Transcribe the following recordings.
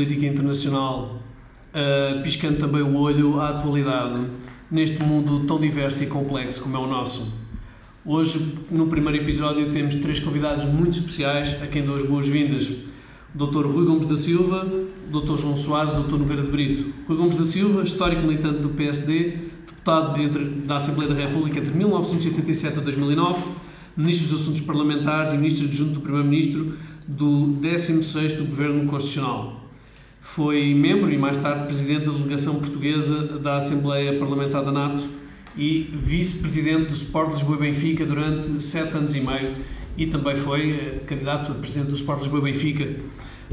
política internacional, uh, piscando também o olho à atualidade neste mundo tão diverso e complexo como é o nosso. Hoje, no primeiro episódio, temos três convidados muito especiais a quem dou as boas-vindas. O Dr. Rui Gomes da Silva, o Dr. João Soares e o Dr. Nogueira de Brito. Rui Gomes da Silva, histórico militante do PSD, deputado entre, da Assembleia da República entre 1987 a 2009, ministro dos Assuntos Parlamentares e ministro adjunto do Primeiro-Ministro do 16º Governo Constitucional. Foi membro e mais tarde presidente da delegação portuguesa da Assembleia Parlamentar da NATO e vice-presidente do Sport Lisboa Benfica durante sete anos e meio e também foi eh, candidato a presidente do Sport Lisboa Benfica,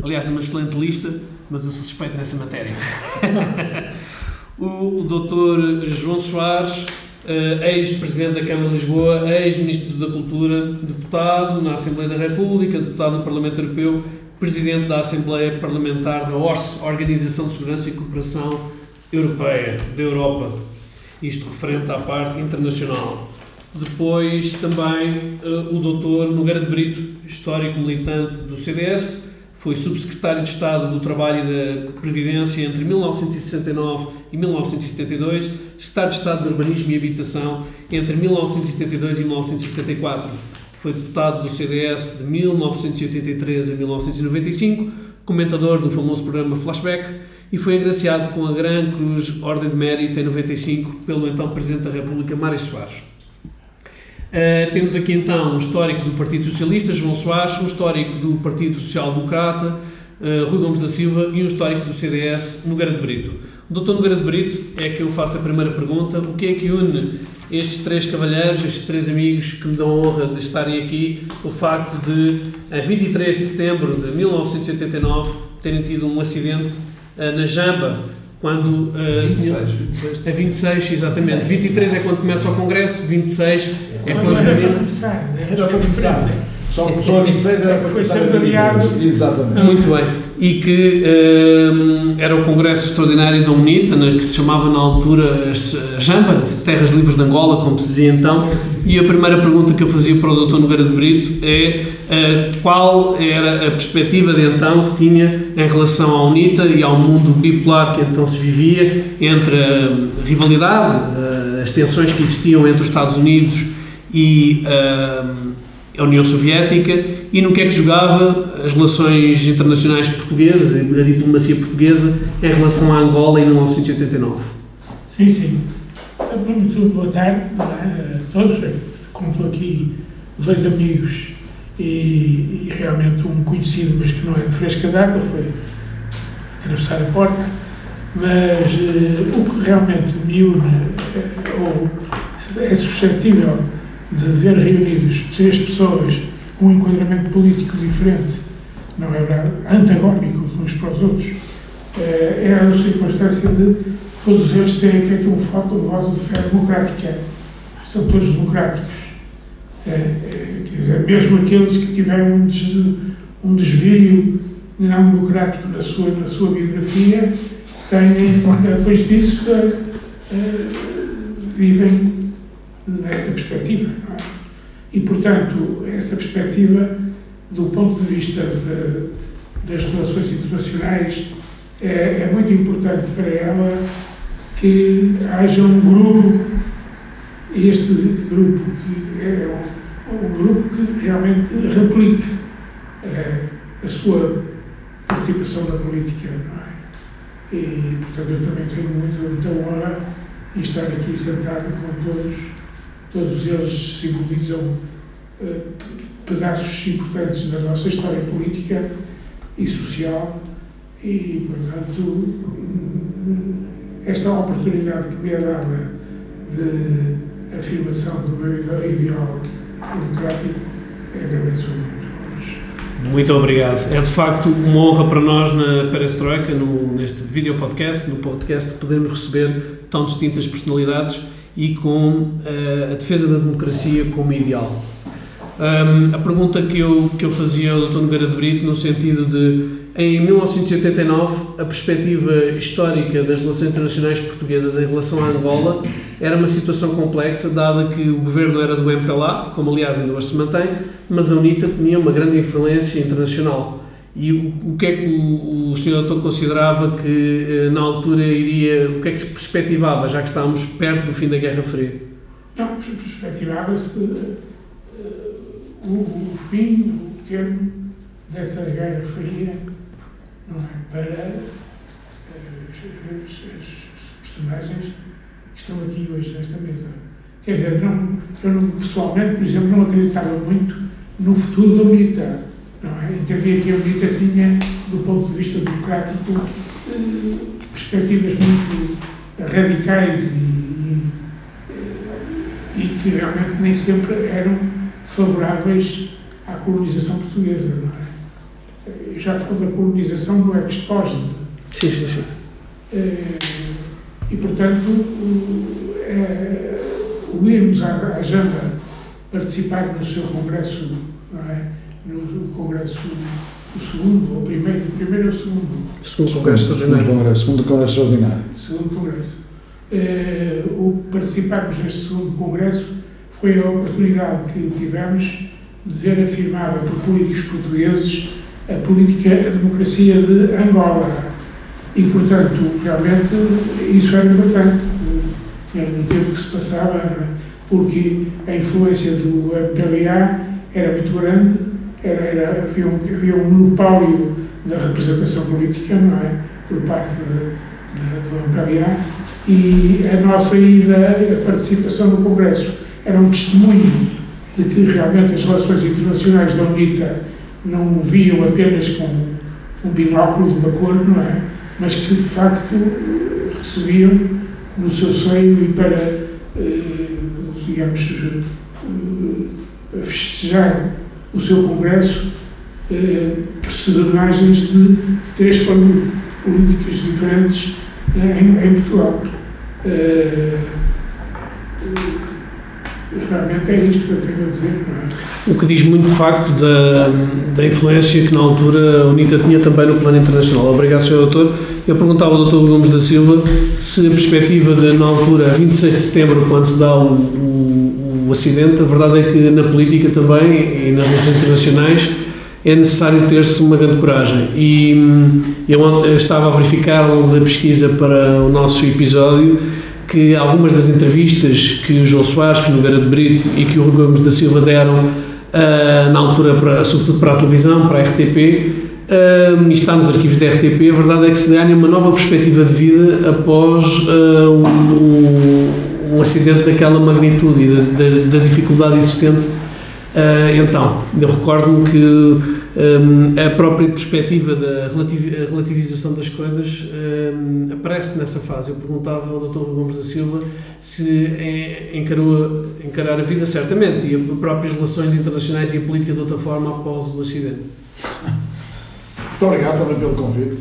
aliás, numa excelente lista, mas eu sou suspeito nessa matéria. o, doutor João Soares uh, ex-presidente da Câmara de Lisboa, ex-ministro da Cultura, deputado na Assembleia da República, deputado no Parlamento Europeu, presidente da Assembleia Parlamentar da OSCE, Organização de Segurança e Cooperação Europeia, da Europa, isto referente à parte internacional. Depois também uh, o doutor Nogueira de Brito, histórico militante do CDS, foi subsecretário de Estado do Trabalho e da Previdência entre 1969 e 1972, Estado de Estado de Urbanismo e Habitação entre 1972 e 1974. Foi deputado do CDS de 1983 a 1995, comentador do famoso programa Flashback e foi agraciado com a Gran Cruz Ordem de Mérito em 95 pelo então Presidente da República, Mário Soares. Uh, temos aqui então um histórico do Partido Socialista, João Soares, um histórico do Partido Social Democrata, uh, Rui Gomes da Silva e um histórico do CDS, Nogueira de Brito. Doutor Nogueira de Brito é que eu faço a primeira pergunta. O que é que une estes três cavalheiros, estes três amigos que me dão a honra de estarem aqui, o facto de, a 23 de setembro de 1989, terem tido um acidente uh, na Jamba, quando... Uh, 26, 26. A 26, exatamente. 23 é quando começa o Congresso, 26 é quando... Era para começar. Era para começar. Só começou a 26, era para Foi sempre adiado. Exatamente. Muito bem. E que um, era o Congresso Extraordinário da UNITA, né, que se chamava na altura Jamba, Terras Livres de Angola, como se dizia então. E a primeira pergunta que eu fazia para o Dr. Nogueira de Brito é uh, qual era a perspectiva de então que tinha em relação à UNITA e ao mundo bipolar que então se vivia, entre a rivalidade, uh, as tensões que existiam entre os Estados Unidos e. Uh, a União Soviética e no que é que jogava as relações internacionais portuguesas, a diplomacia portuguesa, em relação à Angola em 1989. Sim, sim. Muito boa tarde a todos. Conto aqui dois amigos e, e, realmente um conhecido, mas que não é de fresca data, foi atravessar a porta. Mas uh, o que realmente me une, uh, ou é suscetível de ver reunidos três pessoas com um enquadramento político diferente, não é verdade, antagónico uns para os outros, eh, é a circunstância de todos eles terem feito um voto, de fé democrática. São todos democráticos. É, é, quer dizer, mesmo aqueles que tiveram um, um desvio não democrático na sua, na sua biografia, têm, depois disso, vivem nesta perspectiva. É? E, portanto, essa perspectiva, do ponto de vista de, das relações internacionais, é, é, muito importante para ela que haja um grupo, este grupo que é um, um grupo que realmente replique é, a sua participação na política. É? E, portanto, eu também tenho muito, muita honra em estar aqui sentado com todos todos eles simbolizam uh, pedaços importantes da nossa história política e social e, portanto, esta oportunidade que me é dada de afirmação do meu ideal democrático agradeço muito. Muito obrigado. É de facto uma honra para nós na Perestroika, no, neste vídeo podcast, no podcast, podermos receber tão distintas personalidades e com uh, a defesa da democracia como ideal. Um, a pergunta que eu, que eu fazia ao Dr. Nogueira de Brito, no sentido de, em 1989, a perspectiva histórica das relações internacionais portuguesas em relação à Angola era uma situação complexa, dada que o governo era do MPLA, como aliás ainda hoje se mantém, mas a UNITA tinha uma grande influência internacional. E o, o que é que o, o. Doutor considerava que na altura iria, o que é que se perspectivava, já que estávamos perto do fim da Guerra Fria? Não, perspectivava-se uh, o, o, fim, o termo dessa Guerra Fria não é? para uh, as, as personagens que estão aqui hoje nesta mesa. Quer dizer, não, eu não, pessoalmente, por exemplo, não acreditava muito no futuro da UNITA. Não é? Entendia que a UNITA tinha, do ponto de vista democrático, eh, perspectivas muito radicais e, e, eh, e, que realmente nem sempre eram favoráveis à colonização portuguesa. Não é? Eu já falo da colonização do expós. Sim, sim, sim. Eh, e, portanto, é, o irmos à, à agenda participar no seu congresso, não é? No congresso o segundo, ou primeiro, o primeiro ou o segundo? Segundo congresso extraordinário. Segundo congresso, segundo congresso extraordinário. Segundo congresso. Eh, o participarmos neste segundo congresso foi a oportunidade que tivemos de ver afirmada por políticos portugueses a política, a democracia de Angola. E, portanto, realmente isso era importante no tempo que se passava, porque a influência do MPLA era muito grande, era, era, havia, um, havia um monopólio da representação política, não é? Por parte do MPLA, e a nossa ida, a participação no Congresso, era um testemunho de que realmente as relações internacionais da UNITA não viam apenas com um binóculo de uma cor, não é? Mas que de facto recebiam no seu seio e para, eh, digamos, eh, festejar o seu congresso, eh, personagens de três políticas diferentes em, em Portugal. Realmente é isto que eu tenho a dizer, é? O que diz muito de facto da, da influência que na altura a UNITA tinha também no plano internacional. Obrigado, Sr. Doutor. Eu perguntava ao Dr. Gomes da Silva se a perspectiva de, na altura, 26 de setembro, quando se dá o, o, o acidente, a verdade é que na política também e nas relações internacionais é necessário ter-se uma grande coragem. E hum, eu estava a verificar ao da pesquisa para o nosso episódio que algumas das entrevistas que o João Soares, que o Nogueira de Brito e que o Rui Gomes da Silva deram uh, na altura, para, sobretudo para a televisão, para a RTP, uh, e está nos arquivos da RTP, a verdade é que se ganha uma nova perspectiva de vida após uh, um, um, acidente daquela magnitude e da, da, da dificuldade existente. então, eu recordo-me que um, a própria perspectiva da relativização das coisas um, aparece nessa fase. Eu perguntava ao Dr. Gomes da Silva se é, encarou encarar a vida certamente e as próprias relações internacionais e a política de outra forma após o acidente. Muito obrigado também pelo convite.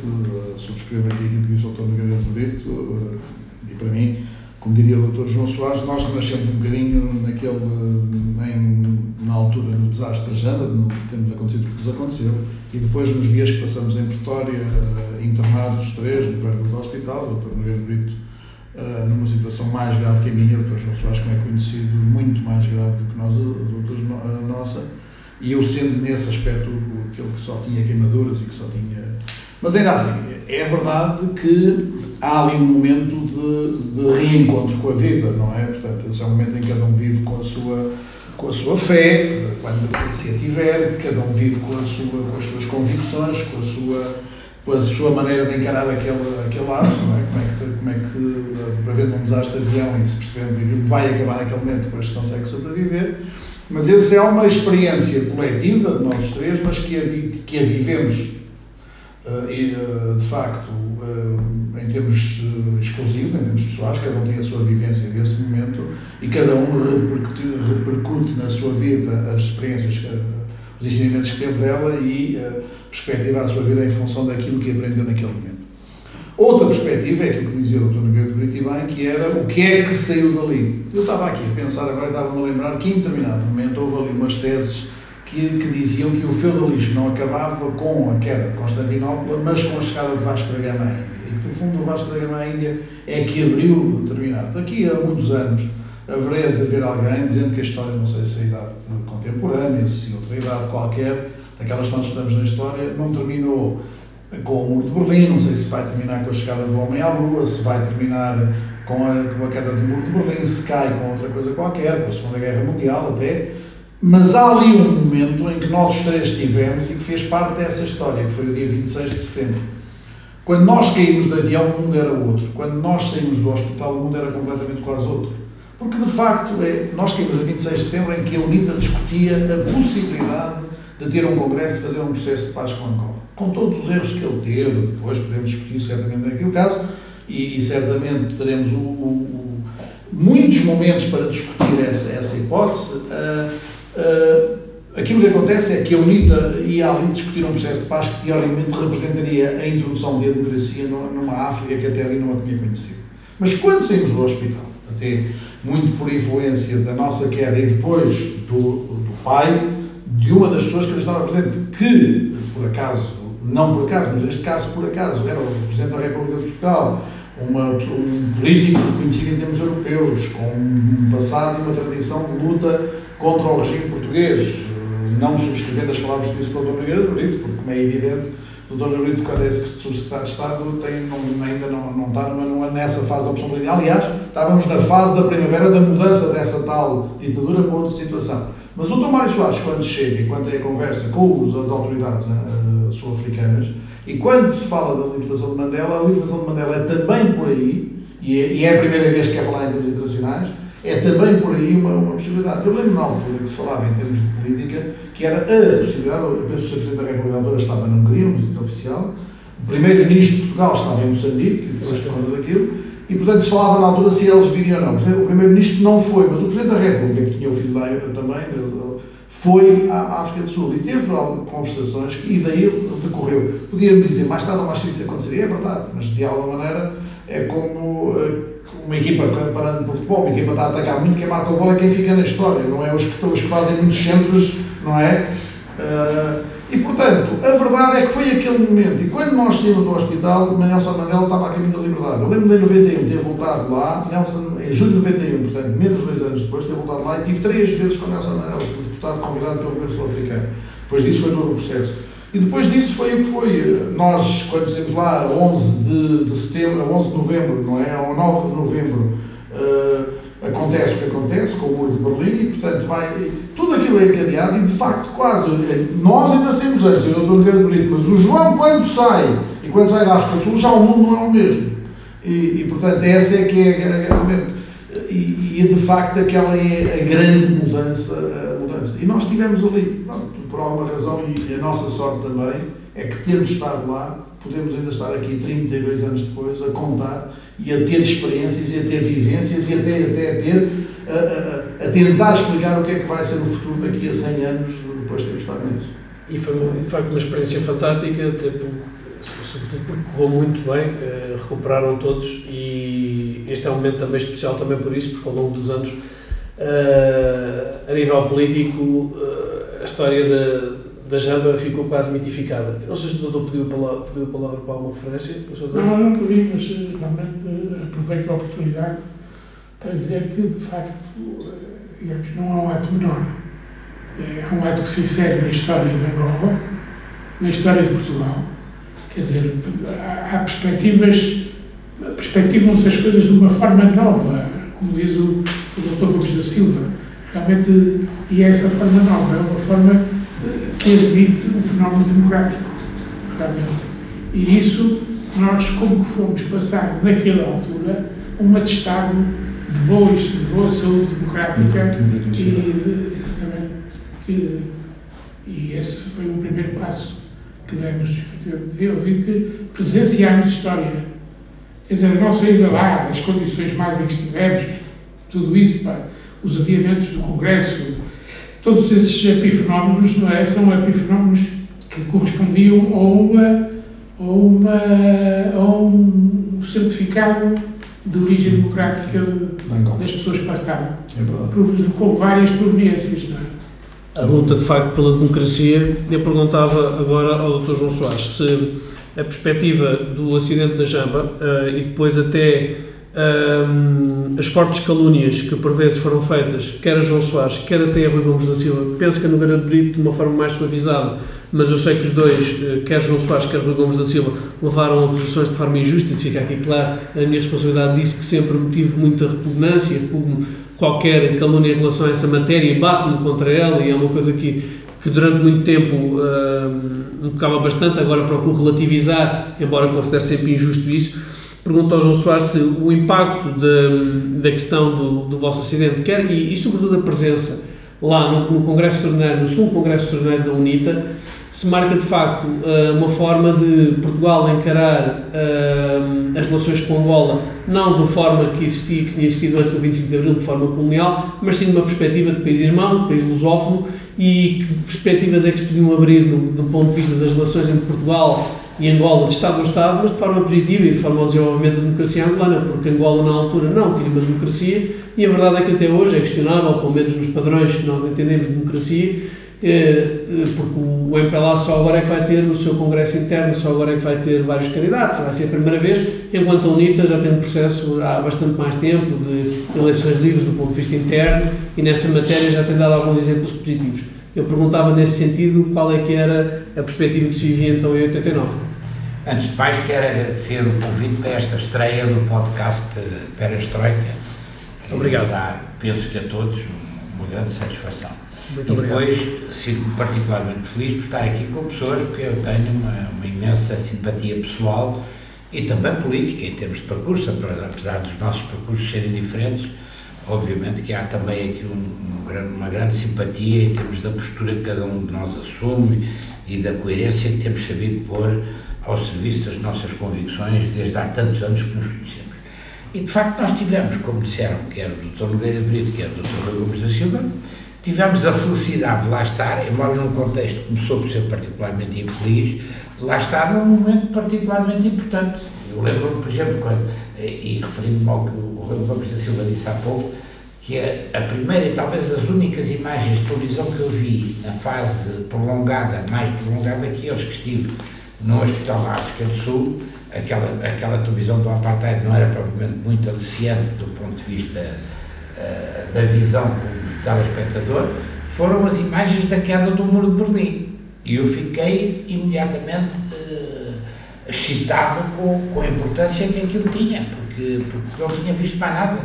Subscrevo aqui aquilo que disse o Dr. Miguel Bonito e para mim como diria o Dr. João Soares, nós renascemos um bocadinho naquele, em, na altura, no desastre da Jamba, no termos acontecido o que nos aconteceu, e depois nos dias que passamos em Pretória, eh, internados os três, no Verbo do Hospital, o Dr. Nogueira Brito, uh, numa situação mais grave que a minha, o Dr. João Soares, como é conhecido, muito mais grave do que nós, outros, a nossa, e eu sendo nesse aspecto aquele que só tinha queimaduras e que só tinha. Mas ainda assim, é verdade que há ali um momento de, de, reencontro com a vida, não é? Portanto, esse é um momento em que cada um vive com a sua, com a sua fé, quando se a tiver, cada um vive com, a sua, com as suas convicções, com a sua, com a sua maneira de encarar aquele, aquele lado, não é? Como é que, como é que havendo um desastre de avião e se percebendo que vai acabar naquele momento, depois se consegue sobreviver. Mas essa é uma experiência coletiva de nós três, mas que a, que a vivemos e, uh, de facto, uh, em termos exclusivos, em termos pessoais, cada um tem a sua vivência desse momento e cada um repercute, repercute na sua vida as experiências, os ensinamentos que teve dela e perspectiva a sua vida em função daquilo que aprendeu naquele momento. Outra perspectiva é aquilo que dizia o Dr. Nogueira de que era o que é que saiu dali. Eu estava aqui a pensar agora, estava-me a lembrar que em determinado momento houve ali umas teses que, que, diziam que o feudalismo não acabava com a queda de Constantinopla, mas com a chegada de Vasco da Gama à Índia. E que, no fundo, o Vasco da Gama à Índia é que abriu determinado. Daqui a muitos anos haveria de haver alguém dizendo que a história, não sei se é a idade contemporânea, se outra idade qualquer, daquelas que nós estudamos na história, não terminou com o Muro de Berlim, não sei se vai terminar com a chegada do homem à Lua, se vai terminar com a, com a queda do Muro de Berlim, se cai com outra coisa qualquer, com a Segunda Guerra Mundial até, mas há ali um momento em que nós três tivemos e que fez parte dessa história, que foi o dia 26 de setembro. Quando nós caímos do avião, o mundo era outro. Quando nós saímos do hospital, o mundo era completamente quase outro. Porque, de facto, é, nós caímos a 26 de setembro em que a UNITA discutia a possibilidade de ter um congresso, de fazer um processo de paz com Angola. Com todos os erros que ele teve, depois podemos discutir certamente naquele caso, e, e certamente teremos o, o, o, muitos momentos para discutir essa, essa hipótese. Uh, uh, aquilo que acontece é que a UNITA ia ali discutir um processo de paz que teoricamente representaria a introdução da democracia numa África que até ali não a tinha conhecido. Mas quando saímos do hospital, até muito por influência da nossa queda e depois do, do pai, de uma das pessoas que ali estava presente, que, por acaso, não por acaso, mas neste caso por acaso, era o Presidente da República de Portugal, uma, um político reconhecido em termos europeus, com um passado e uma tradição de luta contra o regime português, não subscrevendo as palavras que disse o Dr. Nogueira de Brito, porque, como é evidente, o Dr. Brito, quando é subsecretário de Estado, tem, não, ainda não, não está numa, numa, nessa fase da opção política. Aliás, estávamos na fase da primavera da mudança dessa tal ditadura para outra situação. Mas o Dr. Mário Soares, quando chega e quando é a conversa com as autoridades uh, sul-africanas, e quando se fala da libertação de Mandela, a libertação de Mandela é também por aí, e é, e é a primeira vez que quer falar em internacionais, é também por aí uma, uma possibilidade. Eu lembro na altura que se falava em termos de política, que era a possibilidade, eu penso que o Presidente da República estava na Hungria, no visita oficial, o Primeiro-Ministro de Portugal estava em Moçambique, depois de conta daquilo, e portanto se falava na altura se eles viriam ou não. O Primeiro-Ministro não foi, mas o Presidente da República, que tinha o filho lá também, foi à África do Sul e teve conversações e daí decorreu. Podia-me dizer mais tarde ou mais cedo isso aconteceria, é verdade, mas de alguma maneira é como eh, uma equipa, parando para o futebol, uma equipa está a atacar muito, quem marca o gol é quem fica na história, não é os que, os que fazem muitos centros, não é? Uh, e portanto, a verdade é que foi aquele momento, e quando nós saímos do hospital, Nelson Mandela estava a caminho da liberdade. Eu lembro de em 91 ter voltado lá, Nelson, em julho de 91, portanto, menos de dois anos depois, ter voltado lá e tive três vezes com Nelson Mandela, deputado convidado pelo governo sul-africano. Depois disso foi todo o processo. E depois disso foi o que foi. Nós, quando saímos lá, 11 de, de setembro, 11 de novembro, não é? Ou 9 de novembro, uh, acontece o que acontece com o muro de Berlim e, portanto, vai. Tudo aquilo é encadeado e, de facto, quase. Nós ainda saímos antes, eu não estou dizer bonito, mas o João, quando sai, e quando sai da África do Sul, já o mundo não é o mesmo. E, e portanto, essa é que é grande momento. E, e, de facto, aquela é a grande mudança. E nós estivemos ali. Pronto, por alguma razão, e a nossa sorte também, é que tendo estado lá, podemos ainda estar aqui 32 anos depois a contar e a ter experiências e a ter vivências e até, até a ter, a, a, a tentar explicar o que é que vai ser o futuro daqui a 100 anos depois de ter estado nisso. E foi, de facto, uma experiência fantástica, até sobretudo porque correu muito bem, eh, recuperaram todos e este é um momento também especial também por isso, porque ao longo dos anos, eh, a nível político, eh, a história da, da Jamba ficou quase mitificada. Eu não sei se o doutor pediu a palavra, pediu a palavra para alguma referência. Não, não pedi, mas eh, realmente aproveito a oportunidade para dizer que, de facto, digamos, não é um ato menor. É um ato que se insere na história de Angola, na história de Portugal. Quer dizer, há, perspectivas, perspectivam-se as coisas de uma forma nova, como diz o Dr. Gomes da Silva realmente, e é essa forma nova, é uma forma eh, que admite um fenómeno democrático, realmente. E isso, nós, como que fomos passar naquela altura, um atestado de boa, de boa saúde democrática e, de, também, que, e esse foi o primeiro passo que demos, Deus, e que presenciámos história. Quer dizer, nossa ida lá, as condições mais em que estivemos, tudo isso, pá, os adiamentos do Congresso, todos esses epifenómenos não é, são epifenómenos que correspondiam a uma, a uma, a um certificado de origem democrática das pessoas que lá estavam, é com várias proveniências. Não é? A luta, de facto, pela democracia. Eu perguntava agora ao Dr. João Soares se a perspectiva do acidente da Jamba uh, e depois até um, as fortes calúnias que por vezes foram feitas, quer a João Soares, quer até a Rui Gomes da Silva, penso que a Nogueira de Brito, de uma forma mais suavizada, mas eu sei que os dois, eh, quer João Soares, quer Rui Gomes da Silva, levaram acusações de forma injusta, e fica aqui claro a minha responsabilidade disso, que sempre tive muita repugnância, repugno qualquer calúnia em relação a essa matéria e bato-me contra ela, e é uma coisa que, que durante muito tempo uh, me tocava bastante, agora procuro relativizar, embora considere sempre injusto isso. Pergunto ao João Soares se o impacto de, da questão do, do vosso acidente, quer, e, e sobretudo a presença lá no, no Congresso Extraordinário, no segundo Congresso Extraordinário da UNITA, se marca de facto eh, uma forma de Portugal encarar eh, as relações com Angola não de forma que, existia, que tinha existido antes do 25 de Abril, de forma colonial, mas sim de uma perspectiva de país irmão, de país lusófono, e que perspectivas é que se podiam abrir do, do ponto de vista das relações entre Portugal e Angola de Estado a Estado, mas de forma positiva e de forma ao desenvolvimento da democracia angolana, porque Angola na altura não tinha uma democracia e a verdade é que até hoje é questionável, pelo menos nos padrões que nós entendemos de democracia, eh, eh, porque o MPLA só agora é que vai ter o seu congresso interno, só agora é que vai ter vários candidatos, vai ser a primeira vez, enquanto a UNITA já tem um processo há bastante mais tempo de eleições livres do ponto de vista interno e nessa matéria já tem dado alguns exemplos positivos. Eu perguntava nesse sentido qual é que era a perspectiva que se vivia então em 89. Antes de mais, quero agradecer o convite para esta estreia do podcast Perestroika Obrigado. Dar, penso que a todos, uma grande satisfação. Muito e depois sinto-me particularmente feliz por estar aqui com pessoas, porque eu tenho uma, uma, imensa simpatia pessoal e também política em termos de percurso, apesar dos nossos percursos serem diferentes, obviamente que há também aqui um, um, uma grande simpatia em termos da postura que cada um de nós assume e da coerência que temos sabido pôr ao serviço das nossas convicções desde há tantos anos que nos conhecemos. E de facto nós tivemos, como disseram, quer o Dr. Nogueira Brito, quer o Dr. Rui Gomes da Silva, tivemos a felicidade de lá estar, embora num contexto que começou por ser particularmente infeliz, de lá estar num momento particularmente importante. Eu lembro-me, por exemplo, quando, e referindo-me ao que o Rui Gomes da Silva disse há pouco, que é a primeira e talvez as únicas imagens de televisão que eu vi na fase prolongada, mais prolongada que eles que estive no Hospital da África do Sul, aquela, aquela televisão do apartheid não era propriamente muito aliciante do ponto de vista uh, da visão do telespectador, foram as imagens da queda do muro de Berlim. E eu fiquei imediatamente uh, excitado com, com a importância que aquilo tinha, porque, porque não tinha visto mais nada.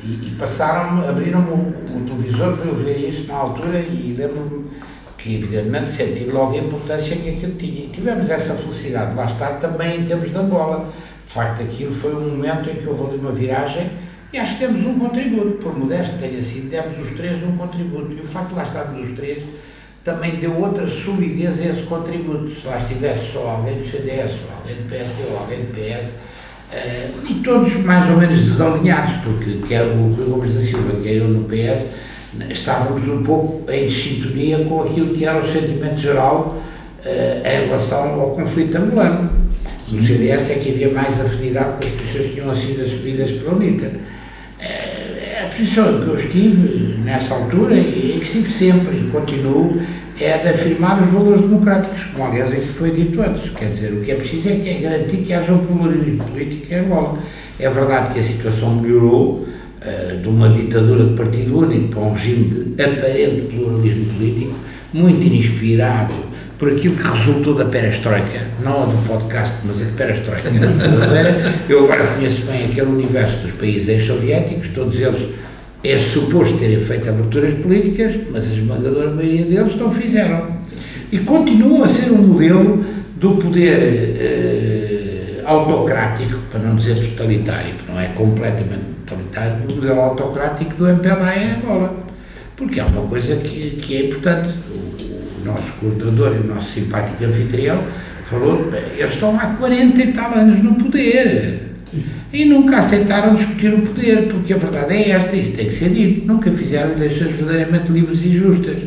E, e passaram abriram o, o televisor para eu ver isso na altura e lembro-me que evidentemente senti logo a importância que aquilo tinha. E tivemos essa felicidade de lá estar também em termos de Angola. De facto, aquilo foi um momento em que houve ali uma viragem e acho que temos um contributo, por modesto tenha sido, demos os três um contributo. E o facto de lá estarmos os três também deu outra solidez a esse contributo. Se lá estivesse só alguém do CDS, ou alguém do PSD, ou alguém do PS, uh, eh, e todos mais ou menos desalinhados, porque quer o Rui Gomes da Silva, quer eu no PS, estávamos um pouco em sintonia com aquilo que era o sentimento geral uh, em relação ao conflito angolano. No CDS é que havia mais afinidade com as posições que tinham sido assumidas pela UNITA. Uh, a posição que eu estive nessa altura e que estive sempre e continuo é de afirmar os valores democráticos, como aliás aqui foi dito antes. Quer dizer, o que é preciso é que é garantir que haja um pluralismo político em Angola. É verdade que a situação melhorou, eh, de uma ditadura de partido único para um regime de aparente pluralismo político, muito inspirado por aquilo que resultou da perestroika, não a do podcast, mas a perestroika Eu agora conheço bem aquele universo dos países ex-soviéticos, todos eles é suposto terem feito aberturas políticas, mas a esmagadora maioria deles não fizeram. E continuam a ser um modelo do poder eh, autocrático, para não dizer totalitário, que não é completamente totalitário do modelo autocrático do MPLA em Angola. Porque há uma coisa que, que é importante. O, o nosso coordenador e o nosso simpático anfitrião falou, eles estão há 40 e tal anos no poder. E nunca aceitaram discutir o poder, porque a verdade é esta, isso tem que ser dito. Nunca fizeram eleições verdadeiramente livres e justas.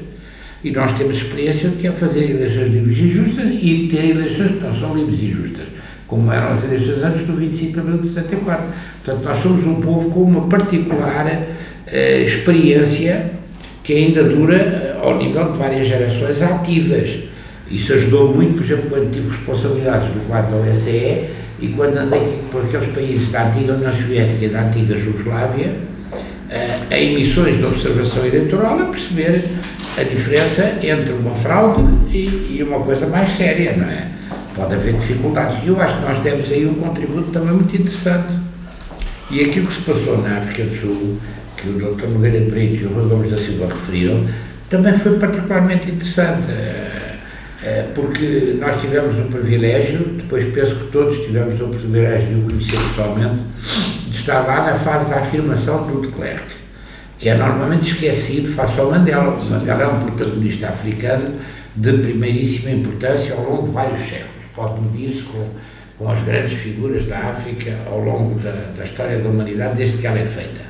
E nós temos experiência do que é fazer eleições livres e justas e ter eleições que não são livres e justas como eram as eleições antes do 25 de abril de 74. Portanto, nós somos um povo com uma particular uh, experiência que ainda dura uh, ao nível de várias gerações ativas. Isso ajudou muito, por exemplo, quando tive responsabilidades no quadro da OSCE e quando andei por aqueles países da antiga União Soviética e da antiga Jugoslávia, uh, em missões de observação eleitoral, a perceber a diferença entre uma fraude e, e uma coisa mais séria, não é? Pode haver dificuldades. E eu acho que nós demos aí um contributo também muito interessante. E aquilo que se passou na África do Sul, que o Dr. Nogueira Brito e o Gomes da Silva referiram, também foi particularmente interessante, eh, porque nós tivemos o privilégio, depois penso que todos tivemos o privilégio de o conhecer pessoalmente, de estar lá na fase da afirmação do de Klerk, que é normalmente esquecido face ao Mandela. O Mandela é um protagonista africano de primeiríssima importância ao longo de vários séculos. Pode medir-se com, com as grandes figuras da África ao longo da, da história da humanidade, desde que ela é feita.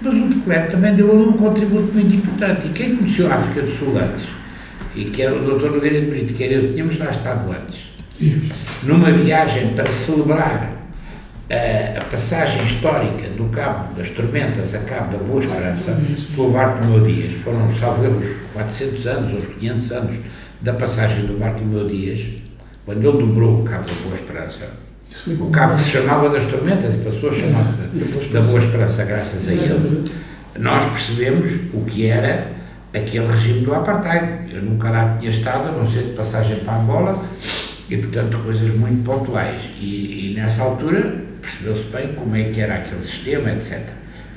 Mas o de Klerk também deu ali um contributo muito importante. E quem conheceu a África do Sul antes, e que era o Dr. Nogueira de Brito, que era eu, tínhamos lá estado antes, numa viagem para celebrar a, a, passagem histórica do Cabo das Tormentas a Cabo da Boa Esperança pelo Bartolomeu Dias. Foram, salvo erros, 400 anos ou 500 anos da passagem do Bartolomeu Dias, quando ele dobrou o Cabo da Boa Esperança. O cabo que se chamava das tormentas e passou a chamar-se da Boa Esperança, graças a ele. Nós percebemos o que era aquele regime do apartheid. Eu nunca lá tinha estado, a não ser de passagem para Angola, e portanto coisas muito pontuais. E, e nessa altura percebeu-se bem como é que era aquele sistema, etc.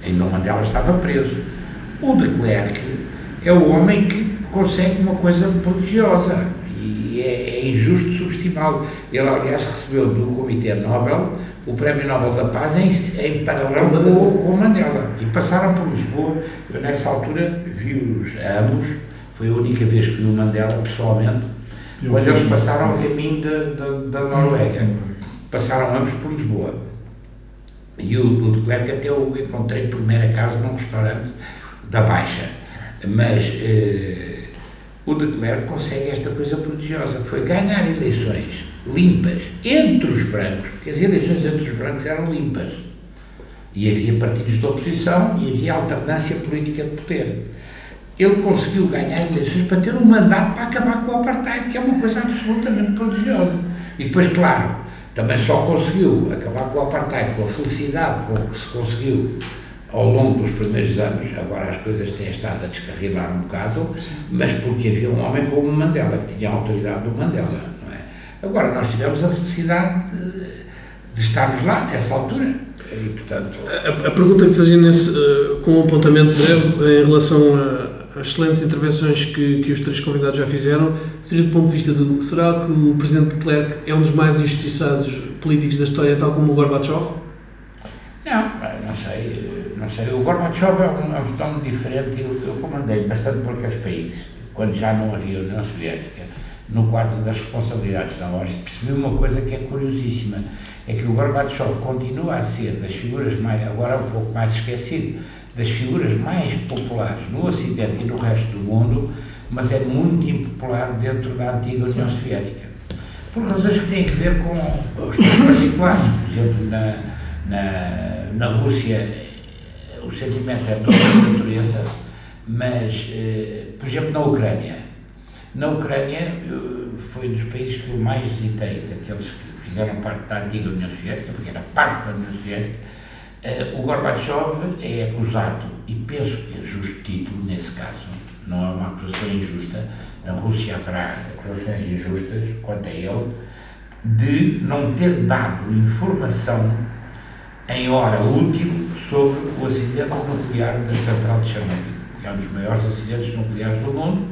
Ainda Mandela estava preso. O de Klerk é o homem que consegue uma coisa prodigiosa e é, é injusto subestimá-lo. Ele, aliás, recebeu do Comitê Nobel o Prémio Nobel da Paz em, em paralelo com, com o Mandela. E passaram por Lisboa. Eu, nessa altura, vi-os ambos. Foi a única vez que vi o Mandela pessoalmente. Quando eles passaram o caminho da, da, da Noruega. Passaram ambos por Lisboa. E o, o de Klerk até eu encontrei primeira casa num restaurante da Baixa. Mas eh, o de Klerk consegue esta coisa prodigiosa, que foi ganhar eleições limpas entre os brancos, porque as eleições entre os brancos eram limpas. E havia partidos de oposição e havia alternância política de poder. Ele conseguiu ganhar eleições para ter um mandato para acabar com o apartheid, que é uma coisa absolutamente prodigiosa. E depois, claro, também só conseguiu acabar com o apartheid, com a felicidade com que se conseguiu ao longo dos primeiros anos, agora as coisas têm estado a descarrilar um bocado, mas porque havia um homem como o Mandela, que tinha a autoridade do Mandela, não é? Agora, nós tivemos a felicidade de, de estarmos lá, nessa altura, e portanto... A, a pergunta que fazia nesse, uh, com um apontamento breve, em relação às excelentes intervenções que, que os três convidados já fizeram, seria do ponto de vista do, será que o Presidente Klerk é um dos mais injustiçados políticos da história, tal como o Gorbachev? Não, não sei sei, o Gorbachev é um, é um diferente. Eu, eu comandei bastante por aqueles países, quando já não havia União Soviética, no quadro das responsabilidades da ONU, percebi uma coisa que é curiosíssima, é que o Gorbachev continua a ser das figuras mais, agora um pouco mais esquecido, das figuras mais populares no Ocidente e no resto do mundo, mas é muito impopular dentro da antiga União Soviética. Por razões que têm a ver com os particulares, por exemplo, na, na, na Rússia o sentimento é de outra natureza, mas, eh, por exemplo, na Ucrânia. Na Ucrânia, foi dos países que eu mais visitei, daqueles que fizeram parte da antiga União Soviética, porque era parte da União Soviética. Eh, o Gorbachev é acusado, e penso que é justo título nesse caso, não é uma acusação injusta, na Rússia haverá acusações injustas quanto a ele, de não ter dado informação em hora útil sobre o acidente nuclear da central de Chernobyl, que é um dos maiores acidentes nucleares do mundo,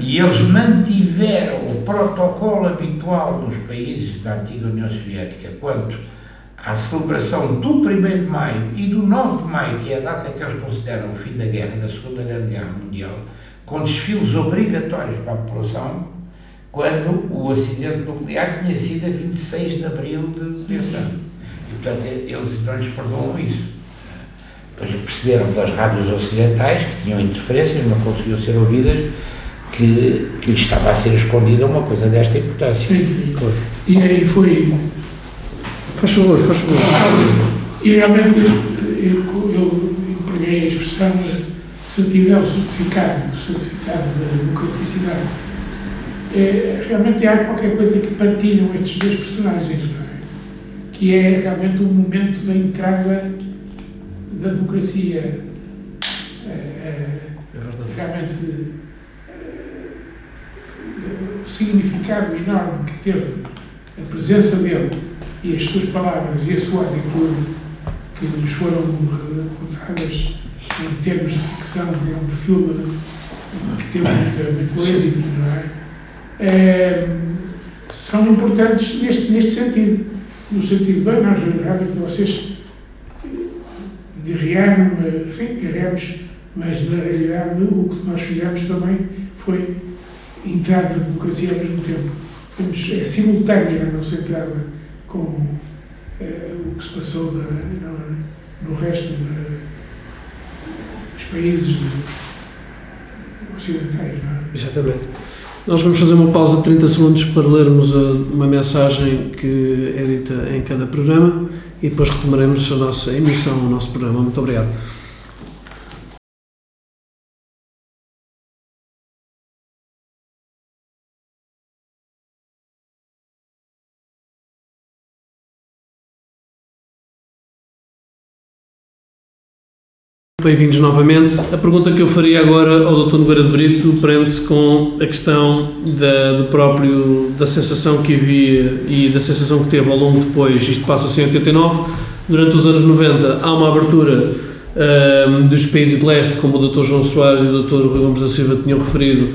e eles mantiveram o protocolo habitual nos países da antiga União Soviética quanto à celebração do 1 de maio e do 9 de maio, que é a data que eles consideram o fim da guerra, da Segunda Guerra Mundial, com desfiles obrigatórios para a população, quando o acidente nuclear tinha sido a 26 de abril desse ano. Portanto, eles não lhes perdoam isso. Depois perceberam das rádios ocidentais, que tinham interferências, não conseguiam ser ouvidas, que, que lhes estava a ser escondida uma coisa desta importância. Sim, sim. Claro. E aí foi. Faz favor, faz favor. E realmente eu, eu empreguei a expressão certidão, certificado, certificado da democraticidade. É, realmente há qualquer coisa que partilham estes dois personagens, não é? Que é realmente o momento da entrada da democracia. É, é, é realmente realmente eh, o significado enorme que teve a presença dele e as suas palavras e a sua atitude que nos foram contadas em termos de ficção, de um filme que teve muito, muito êxito, não é? é? São importantes neste, neste sentido. No sentido, bem, nós realmente vocês guerrearam, enfim, mas na realidade o que nós fizemos também foi entrar na democracia ao mesmo tempo. Fomos, é simultânea a nossa entrada com é, o que se passou na, no, no resto dos países ocidentais. Não é? Exatamente. Nós vamos fazer uma pausa de 30 segundos para lermos uma mensagem que é dita em cada programa e depois retomaremos a nossa emissão, o nosso programa. Muito obrigado. Bem-vindos novamente. A pergunta que eu faria agora ao Dr. Nogueira de Brito prende-se com a questão da, do próprio, da sensação que havia e da sensação que teve ao longo depois, isto passa-se em 89, durante os anos 90 há uma abertura um, dos países de leste, como o Dr. João Soares e o Dr. Rui Gomes da Silva tinham referido,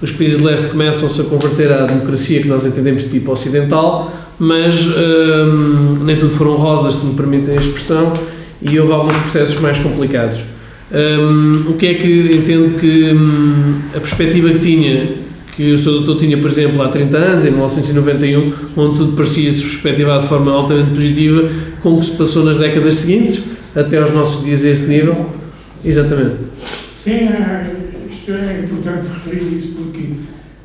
os países de leste começam-se a converter à democracia que nós entendemos de tipo ocidental, mas um, nem tudo foram rosas, se me permitem a expressão, e houve alguns processos mais complicados. Um, o que é que entende que um, a perspectiva que tinha, que o Sr. Doutor tinha, por exemplo, há 30 anos, em 1991, onde tudo parecia-se perspectivado de forma altamente positiva, com o que se passou nas décadas seguintes, até aos nossos dias a esse nível? Exatamente. Sim, é, isto é importante referir isso porque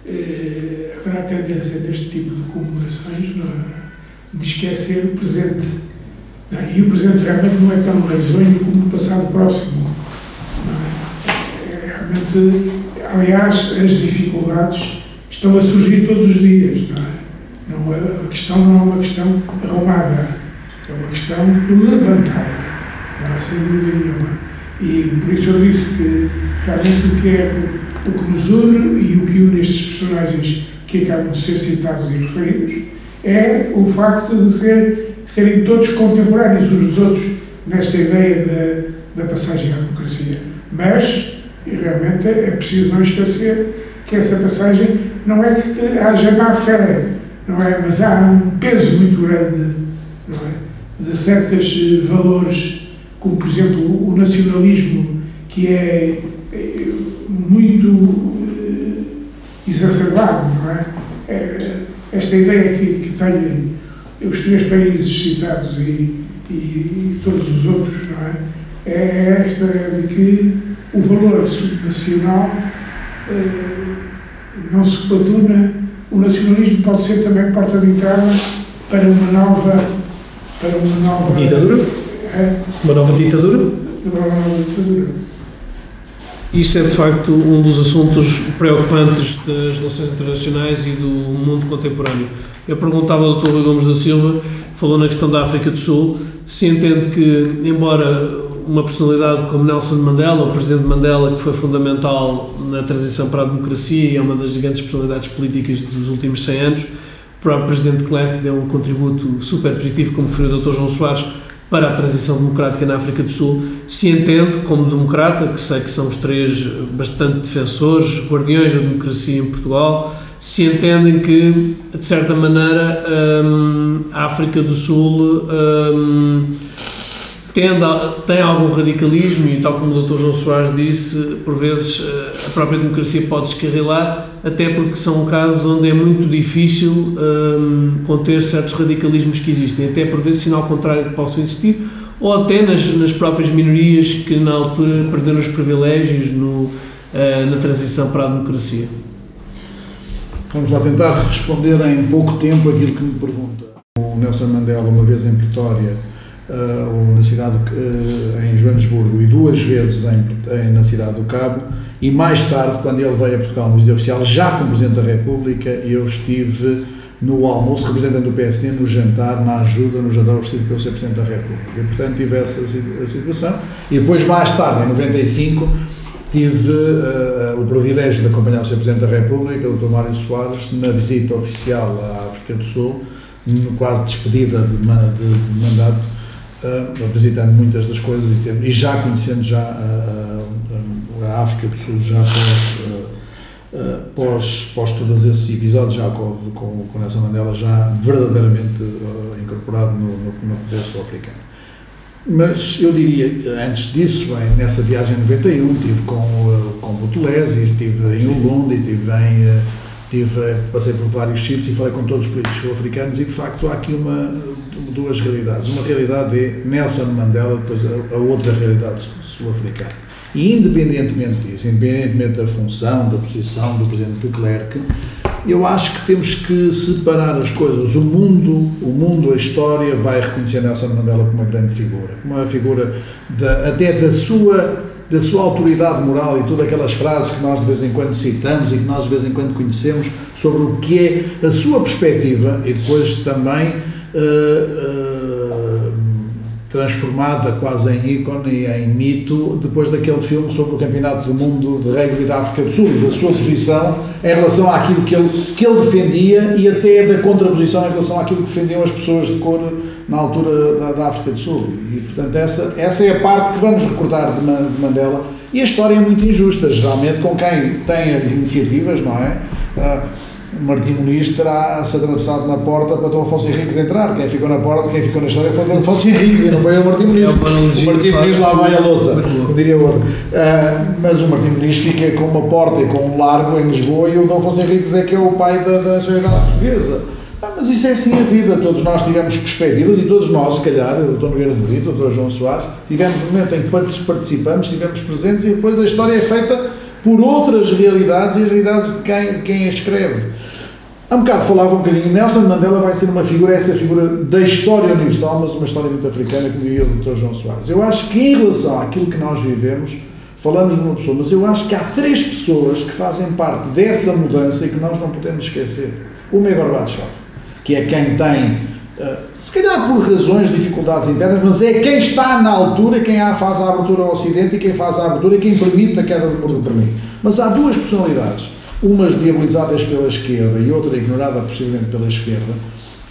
eh, haverá tendência neste tipo de comemorações é? de esquecer o presente. É? E o presente realmente não é tão risonho como o passado próximo realmente, aliás, as dificuldades estão a surgir todos os dias. Não é? Não, a questão não é uma questão arrumada, é uma questão levantada, não é? sem dúvida nenhuma. E por isso eu disse que realmente o que é o que nos une e o que une estes personagens que acabam de ser citados e referidos é o facto de ser, serem todos contemporâneos uns dos outros nesta ideia da, da passagem à democracia. Mas realmente é preciso não esquecer que essa passagem não é que haja má fé, não é? Mas há um peso muito grande, não é? De certos valores, como por exemplo o nacionalismo, que é, é muito eh, exacerbado, não é? é? Esta ideia que, que têm os três países citados e, e, e todos os outros, não é? É esta de que o valor nacional eh, não se coaduna, o nacionalismo pode ser também porta de entrada para uma nova para uma nova ditadura? É, uma nova ditadura? Uma nova ditadura. Isso é de facto um dos assuntos preocupantes das relações internacionais e do mundo contemporâneo. Eu perguntava ao Dr. Rui Gomes da Silva, falou na questão da África do Sul, se entende que, embora uma personalidade como Nelson Mandela, o presidente Mandela, que foi fundamental na transição para a democracia e é uma das grandes personalidades políticas dos últimos 100 anos, o próprio presidente Klerk deu um contributo super positivo, como referiu o Dr. João Soares, para a transição democrática na África do Sul, se entende como democrata, que sei que são os três bastante defensores, guardiões da democracia em Portugal, se entendem que, de certa maneira, hum, a África do Sul hum, tem algum radicalismo e, tal como o Dr. João Soares disse, por vezes eh, a própria democracia pode descarrilar, até porque são casos onde é muito difícil ehm, conter certos radicalismos que existem, até por vezes sinal contrário que possam existir, ou até nas, nas próprias minorias que na altura perderam os privilégios no, uh, na transição para a democracia. Vamos lá tentar responder em pouco tempo aquilo que me pergunta. O Nelson Mandela, uma vez em Vitória, uh, na cidade uh, em Joanesburgo e duas vezes em, na cidade do Cabo e mais tarde quando ele veio a Portugal no visita oficial já como Presidente da República eu estive no almoço representando o PSD no jantar, na ajuda no jantar oferecido pelo Sr. Presidente da República e portanto tive essa situação e depois mais tarde em 95 tive uh, o privilégio de acompanhar o Sr. Presidente da República, o Dr. Mário Soares, na visita oficial à África do Sul, quase despedida de, de, de mandato, uh, visitando muitas das coisas e, e já conhecendo já a, a, a, África do Sul, já pós, uh, pós, pós todos esses episódios, já com, com, com Nelson Mandela já verdadeiramente incorporado no, no, no poder sul-africano. Mas eu diria, antes disso, nessa viagem em 91, estive com, com Butulesi, estive em Ulundi, estive em. Tive, passei por vários sítios e falei com todos os políticos sul-africanos e de facto há aqui uma, duas realidades. Uma realidade é Nelson Mandela, depois a, a outra realidade sul-africana. E independentemente disso, independentemente da função, da posição do Presidente de Klerk, eu acho que temos que separar as coisas. O mundo, o mundo, a história vai reconhecer Nelson Mandela como uma grande figura, como uma figura da, até da sua da sua autoridade moral e todas aquelas frases que nós de vez em quando citamos e que nós de vez em quando conhecemos sobre o que é a sua perspectiva e depois também uh, uh, transformada quase em ícone e em mito depois daquele filme sobre o Campeonato do Mundo de Rugby da África do Sul, da sua posição em relação àquilo que ele, que ele defendia e até da contraposição em relação àquilo que defendiam as pessoas de cor na altura da, da África do Sul. E, portanto, essa, essa é a parte que vamos recordar de, de Mandela. E a história é muito injusta, geralmente com quem tem as iniciativas, não é? Uh, Martim Muniz terá-se atravessado na porta para Dom Afonso Henriques entrar. Quem ficou na porta, quem ficou na história foi Dom Afonso Henriques e não foi o Martim Muniz. É o Martim Muniz lá vai a louça, como diria o outro. Uh, mas o Martim Muniz fica com uma porta e com um largo em Lisboa e o Dom Afonso Henriques é que é o pai da, da nacionalidade portuguesa. Ah, mas isso é assim a vida, todos nós tivemos perspectivas e todos nós, se calhar, o Dr. Nogueira de Brito, o Dr. João Soares, tivemos um momento em que participamos, estivemos presentes e depois a história é feita por outras realidades e as realidades de quem, quem a escreve. Há um bocado falava um bocadinho, Nelson Mandela vai ser uma figura, essa figura da história universal, mas uma história muito africana, como diria o Dr. João Soares. Eu acho que em relação àquilo que nós vivemos, falamos de uma pessoa, mas eu acho que há três pessoas que fazem parte dessa mudança e que nós não podemos esquecer. Uma é Gorbachev, que é quem tem, eh, se calhar por razões de dificuldades internas, mas é quem está na altura, quem faz a abertura ao Ocidente e quem faz a abertura e quem permite a queda do muro de Berlim. Mas há duas personalidades umas diabolizadas pela esquerda e outra ignorada possivelmente pela esquerda,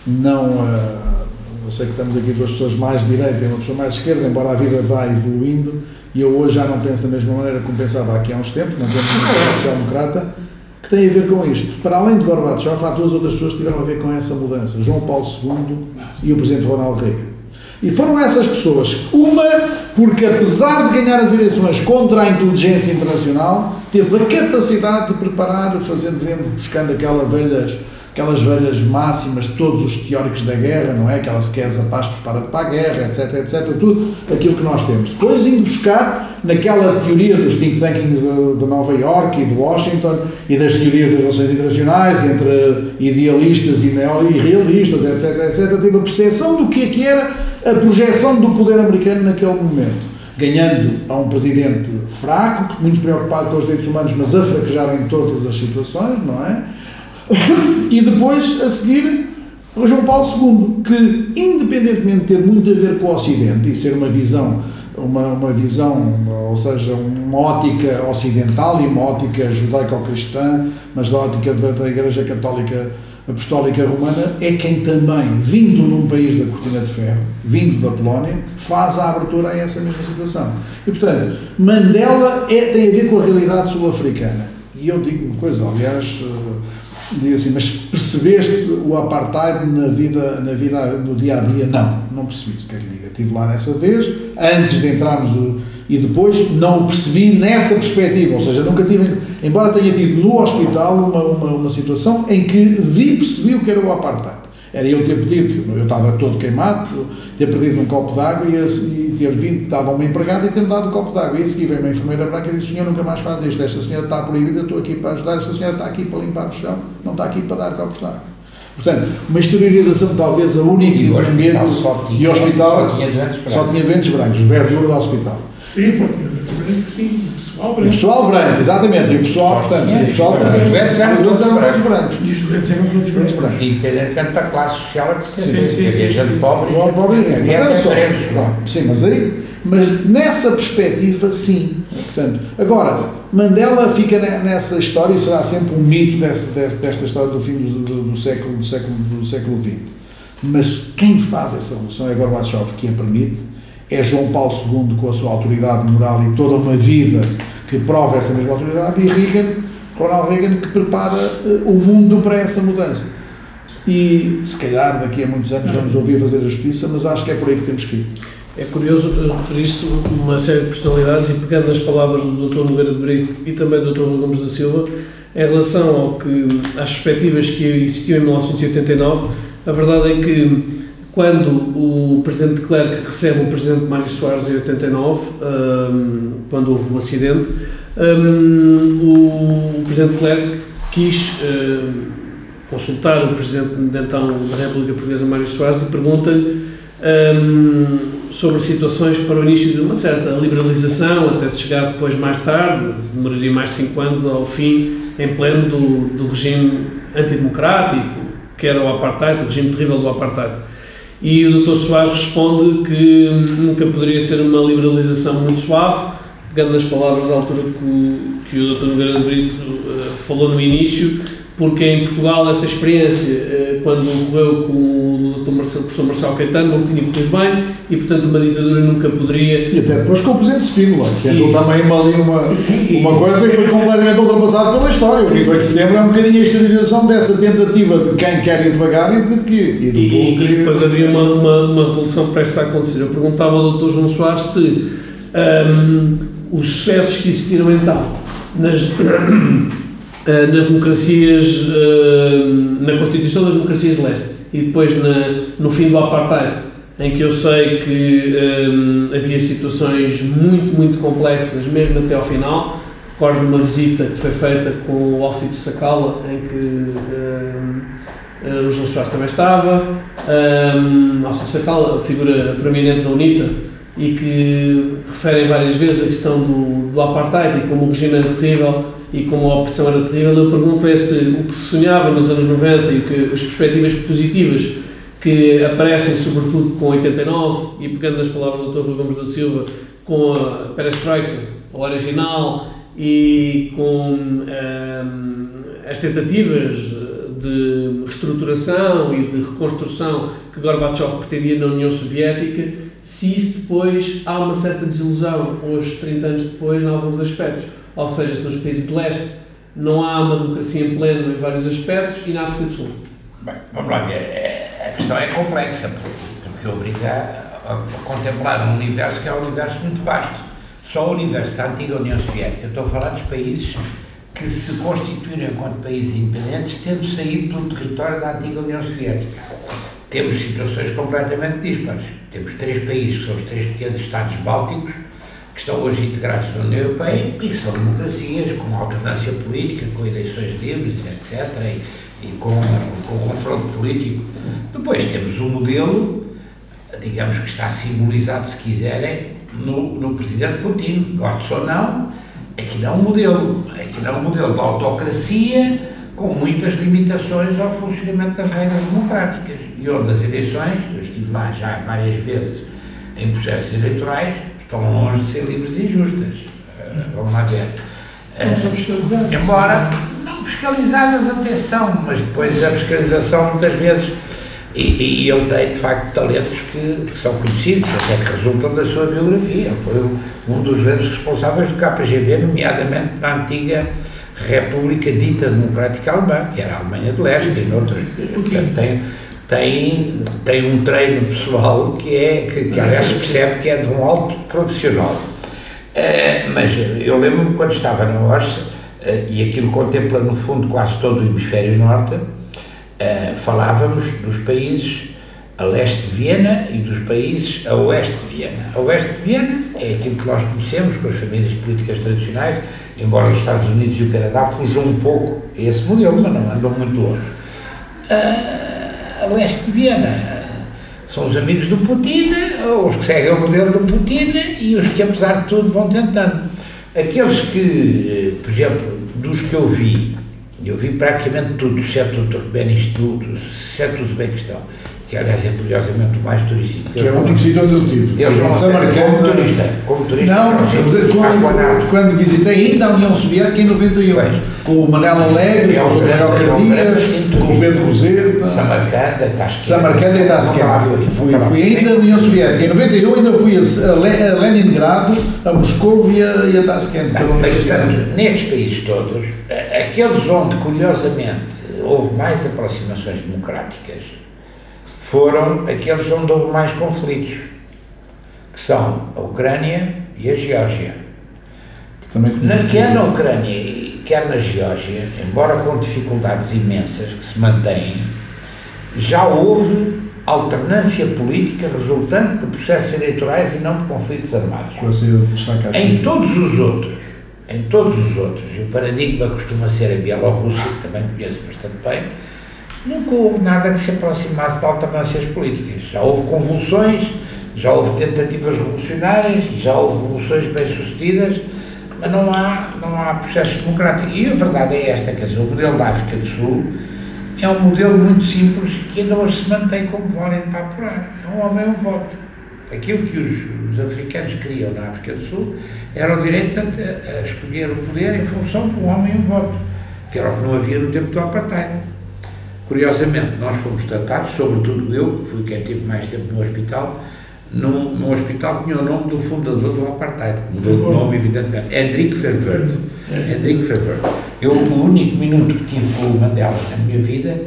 não. Uh, eu sei que estamos aqui duas pessoas mais de direita e uma pessoa mais de esquerda, embora a vida vá evoluindo, e eu hoje já não penso da mesma maneira como pensava aqui há uns tempos, não temos uma social-democrata, que tem a ver com isto. Para além de Gorbachev, há duas outras pessoas que tiveram a ver com essa mudança: João Paulo II e o Presidente Ronaldo Reagan. E foram essas pessoas, uma porque apesar de ganhar as eleições contra a inteligência internacional, teve a capacidade de preparar, fazendo, vendo, buscando aquelas velhas, aquelas velhas máximas de todos os teóricos da guerra, não é? Aquela se queres a paz, prepara-te para a guerra, etc, etc, tudo aquilo que nós temos. Depois indo buscar naquela teoria dos think tankings de, de Nova York e de Washington e das teorias das relações internacionais entre idealistas e neorrealistas, etc, etc, teve a percepção do que é que era a projeção do poder americano naquele momento. Ganhando a um presidente fraco, muito preocupado com os direitos humanos, mas a fraquejar em todas as situações, não é? E depois, a seguir, João Paulo II, que, independentemente de ter muito a ver com o Ocidente e ser uma visão, uma, uma visão, ou seja, uma ótica ocidental e uma ótica judaico-cristã, mas da ótica da, da Igreja Católica Apostólica Romana é quem também, vindo num país da cortina de ferro, vindo da Polónia, faz a abertura a essa mesma situação. E, portanto, Mandela é, tem a ver com a realidade sul-africana. E eu digo uma coisa, aliás, uh, digo assim, mas percebeste o apartheid na vida, na vida, no dia a dia? Não, não percebi, quer diga. Estive lá nessa vez, antes de entrarmos o e depois não o percebi nessa perspectiva, ou seja, nunca tive, embora tenha tido no hospital uma, uma, uma situação em que vi percebi o que era o apartheid. Era eu ter pedido, eu estava todo queimado, ter perdido um copo de água e, e ter vindo, estava uma empregada e ter-me dado um copo de água. E a seguir veio uma enfermeira branca e disse: O senhor nunca mais faz isto, esta senhora está proibida, eu estou aqui para ajudar, esta senhora está aqui para limpar o chão, não está aqui para dar copos de água. Portanto, uma exteriorização talvez a única e o hospital, só tinha, e hospital só tinha doentes brancos, só tinha doentes brancos verdura do hospital. Sim, sim, pessoal branco. O pessoal branco, exatamente. E o pessoal, portanto, o pessoal branco. Os doentes eram todos brancos. brancos. E os doentes eram todos brancos. brancos. Independentemente da classe social que se Sim, sim, gente sim, pobre, pobre, mas era até só. é? Sim, mas aí, mas nessa perspectiva, sim. Portanto, agora, Mandela fica nessa história e será sempre um mito desta, desta história do fim do, do, do, século, do, século, do século XX. Mas quem faz essa revolução é Gorbachev, que a permite, é João Paulo II com a sua autoridade moral e toda uma vida que prova essa mesma autoridade, e Reagan, Ronald Reagan, que prepara uh, o mundo para essa mudança. E se calhar daqui a muitos anos vamos ouvir fazer a justiça, mas acho que é por aí que temos que ir. É curioso eh, referir-se a uma série de personalidades e pegando as palavras do Dr. Nogueira de Brito e também do Dr. Gomes da Silva, em relação ao que, às perspectivas que existiam em 1989, a verdade é que quando o Presidente de Klerk recebe o Presidente Mário Soares em 89, um, quando houve o um acidente, um, o Presidente de Klerk quis um, consultar o Presidente de então da República Portuguesa Mário Soares e pergunta-lhe sobre situações para o início de uma certa liberalização, até se chegar depois mais tarde, demoraria mais 5 anos ao fim, em pleno do, do regime antidemocrático, que era o apartheid, o regime terrível do apartheid. E o Dr. Soares responde que nunca poderia ser uma liberalização muito suave, pegando nas palavras da altura que, que o Dr. Nogueira de Brito uh, falou no início, porque em Portugal essa experiência, uh, quando ocorreu com o Dr. Marcelo, professor Marcelo Caetano, não tinha corrido bem e, portanto, uma ditadura nunca poderia. E até depois com o Presidente Spínola, que andou também ali uma, uma coisa que foi completamente ultrapassada pela história. O 28 de setembro é um bocadinho a exteriorização dessa tentativa de quem quer ir devagar e de que. E, do e, e depois havia uma, uma, uma revolução prestes a acontecer. Eu perguntava ao Dr. João Soares se um, os sucessos que existiram então nas. Nas democracias, na Constituição das Democracias de Leste e depois na, no fim do Apartheid, em que eu sei que um, havia situações muito, muito complexas, mesmo até ao final. Recordo uma visita que foi feita com o Alcides Sacala, em que um, o João Soares também estava. Um, Alcides Sacala, figura prominente da UNITA, e que referem várias vezes a questão do, do apartheid e como o regime era terrível e como a opressão era terrível. Eu pergunto é se o que se sonhava nos anos 90 e que as perspectivas positivas que aparecem sobretudo com 89 e pegando nas palavras do Dr. Rui Gomes da Silva com a perestroika, original e com um, as tentativas de reestruturação e de reconstrução que Gorbachev pretendia na União Soviética, se isso depois há uma certa desilusão, hoje, 30 anos depois, em alguns aspectos. Ou seja, se nos países de leste não há uma democracia em pleno em vários aspectos e na África do Sul. Bem, vamos lá ver a questão é complexa, porque, obriga a, a, contemplar um universo que é um universo muito vasto. Só o universo da antiga União Soviética, estou a falar dos países que se constituíram enquanto países independentes, tendo saído do território da antiga União Soviética. Temos situações completamente dispares. Temos três países, que são os três pequenos Estados bálticos, que estão hoje integrados na União Europeia e que são democracias com alternância política, com eleições livres, etc. E, e com, com o confronto político. Depois temos um modelo, digamos que está simbolizado, se quiserem, no, no presidente Putin. Gostes ou não, aqui não é um modelo. Aqui não é um modelo de autocracia com muitas limitações ao funcionamento das regras democráticas. E onde as eleições, eu estive lá já várias vezes em processos eleitorais, estão longe de ser livres e justas. Uh, vamos lá ver. Uh, embora fiscalizadas, atenção, mas depois a fiscalização muitas vezes. E, e ele tem de facto talentos que, que, são conhecidos, até que resultam da sua biografia. Foi um dos grandes responsáveis do KGB, nomeadamente na antiga República Dita Democrática Alemã, que era a Alemanha de Leste, e noutras. Portanto, tem, tem, tem um treino pessoal que é, que, que aliás se percebe que é de um alto profissional. Uh, mas eu lembro-me quando estava na OSCE, eh, e aquilo contempla, no fundo, quase todo o hemisfério norte, eh, falávamos dos países a leste de Viena e dos países a oeste de Viena. A oeste de Viena é aquilo que nós conhecemos com as famílias políticas tradicionais, embora os Estados Unidos e o Canadá fujam um pouco a esse modelo, mas não andam muito longe. A leste de Viena são os amigos do Putin, os que seguem o modelo do Putin e os que, apesar de tudo, vão tentando. Aqueles que, eh, por exemplo, dos que eu vi, eu vi praticamente tudo, exceto o Turkmenistan, exceto o Uzbequistão, que aliás é curiosamente o mais turístico. Que é o único sítio onde eu estive. Vão Em como turista. Como turista. Não, não, mas quando, quando visitei ainda a União Soviética em 91, Pois. com o Manel Alegre, É com o Gabriel é Cardias, com o Pedro Rosero. Samarcanda, Tashkent. Samarcanda e lá fui, Fui, ainda na União Soviética. Em 91 ainda fui a, a Le- a Leningrado, a Moscou e a, e a Não, portanto, nestes países todos, aqueles onde, curiosamente, houve mais aproximações democráticas foram aqueles onde houve mais conflitos, que são a Ucrânia e a Geórgia. Que também Na, quer na Ucrânia e quer na Geórgia, embora com dificuldades imensas que se mantêm, já houve alternância política resultante de processos eleitorais e não de conflitos armados. Em todos os outros, em todos os outros, e o paradigma costuma ser a Bielorrússia, que também conheço bastante bem, nunca houve nada que se aproximasse de alternâncias políticas. Já houve convulsões, já houve tentativas revolucionárias já houve revoluções bem-sucedidas, mas não há, não há processos democráticos. E a verdade é esta, quer dizer, o modelo da África do Sul é um modelo muito simples que ainda hoje se mantém como válido para apurar. É um homem, um voto. Aquilo que os, os africanos queriam na África do Sul era o direito a, a escolher o poder em função de um homem um voto, que era o que não havia no tempo do apartheid. Curiosamente, nós fomos tratados, sobretudo eu, que fui quem tive mais tempo no hospital, num, num hospital que tinha o nome do fundador do apartheid, mudou de nome, evidentemente, Hendrik Verwoerd. Hendrik Verwoerd. Eu, o único minuto que tive com o Mandela na minha vida,